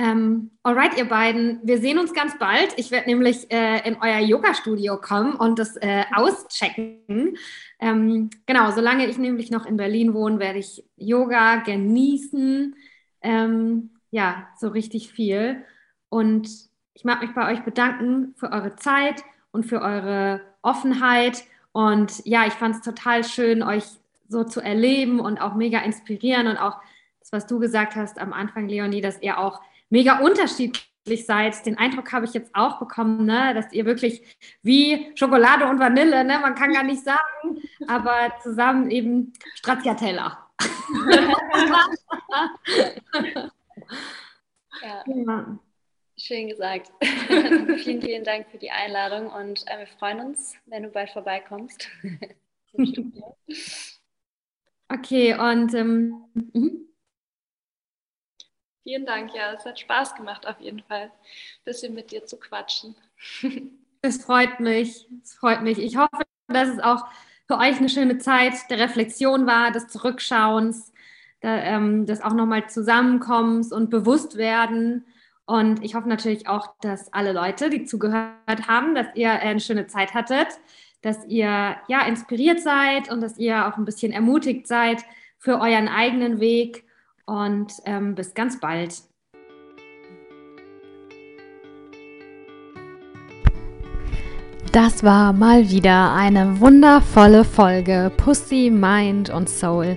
S6: ähm, alright, ihr beiden, wir sehen uns ganz bald. Ich werde nämlich äh, in euer Yoga-Studio kommen und das äh, auschecken. Ähm, genau, solange ich nämlich noch in Berlin wohne, werde ich Yoga genießen. Ähm, ja, so richtig viel. Und ich mag mich bei euch bedanken für eure Zeit und für eure Offenheit. Und ja, ich fand es total schön, euch so zu erleben und auch mega inspirieren und auch das, was du gesagt hast am Anfang, Leonie, dass ihr auch mega unterschiedlich seid. Den Eindruck habe ich jetzt auch bekommen, ne? dass ihr wirklich wie Schokolade und Vanille, ne? man kann gar nicht sagen, aber zusammen eben Stracciatella. [laughs]
S2: ja. ja. Schön gesagt. [laughs] vielen, vielen Dank für die Einladung und äh, wir freuen uns, wenn du bald vorbeikommst. [laughs]
S6: okay, und ähm, mhm.
S3: Vielen Dank, ja, es hat Spaß gemacht auf jeden Fall, ein bisschen mit dir zu quatschen. [laughs]
S6: Es freut mich, es freut mich. Ich hoffe, dass es auch für euch eine schöne Zeit der Reflexion war, des Zurückschauens, ähm, des auch nochmal Zusammenkommens und Bewusstwerden. Und ich hoffe natürlich auch, dass alle Leute, die zugehört haben, dass ihr eine schöne Zeit hattet, dass ihr ja inspiriert seid und dass ihr auch ein bisschen ermutigt seid für euren eigenen Weg und ähm, bis ganz bald.
S1: Das war mal wieder eine wundervolle Folge Pussy, Mind und Soul.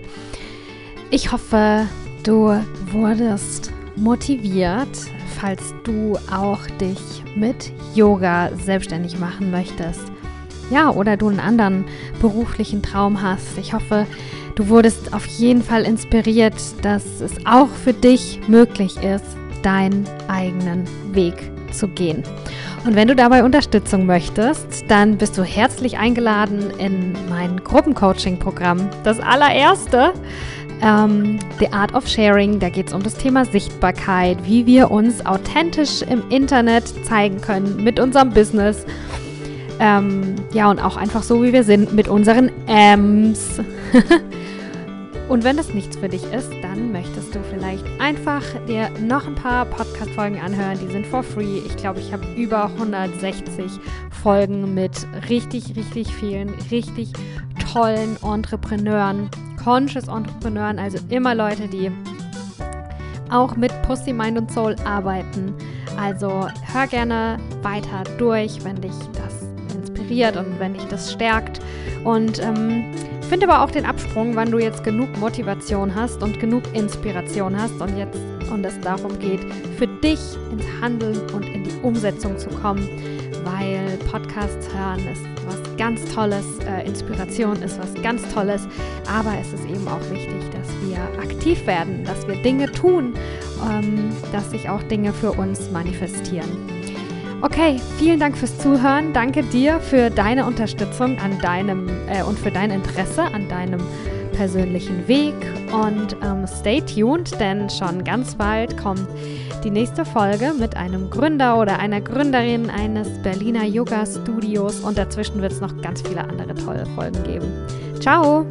S1: Ich hoffe, du wurdest motiviert, falls du auch dich mit Yoga selbstständig machen möchtest. Ja, oder du einen anderen beruflichen Traum hast. Ich hoffe, Du wurdest auf jeden Fall inspiriert, dass es auch für dich möglich ist, deinen eigenen Weg zu gehen. Und wenn du dabei Unterstützung möchtest, dann bist du herzlich eingeladen in mein Gruppencoaching-Programm. Das allererste, ähm, The Art of Sharing. Da geht es um das Thema Sichtbarkeit, wie wir uns authentisch im Internet zeigen können mit unserem Business. Ähm, ja, und auch einfach so, wie wir sind mit unseren Ms. [laughs] Und wenn das nichts für dich ist, dann möchtest du vielleicht einfach dir noch ein paar Podcast-Folgen anhören. Die sind for free. Ich glaube, ich habe über 160 Folgen mit richtig, richtig vielen, richtig tollen Entrepreneuren, Conscious Entrepreneuren, also immer Leute, die auch mit Pussy, Mind und Soul arbeiten. Also hör gerne weiter durch, wenn dich das inspiriert und wenn dich das stärkt. Und ähm, Finde aber auch den Absprung, wann du jetzt genug Motivation hast und genug Inspiration hast und jetzt und es darum geht, für dich ins Handeln und in die Umsetzung zu kommen, weil Podcasts hören ist was ganz Tolles, äh, Inspiration ist was ganz Tolles, aber es ist eben auch wichtig, dass wir aktiv werden, dass wir Dinge tun, ähm, dass sich auch Dinge für uns manifestieren. Okay, vielen Dank fürs Zuhören. Danke dir für deine Unterstützung an deinem äh, und für dein Interesse an deinem persönlichen Weg. Und ähm, stay tuned, denn schon ganz bald kommt die nächste Folge mit einem Gründer oder einer Gründerin eines Berliner Yoga Studios. Und dazwischen wird es noch ganz viele andere tolle Folgen geben. Ciao!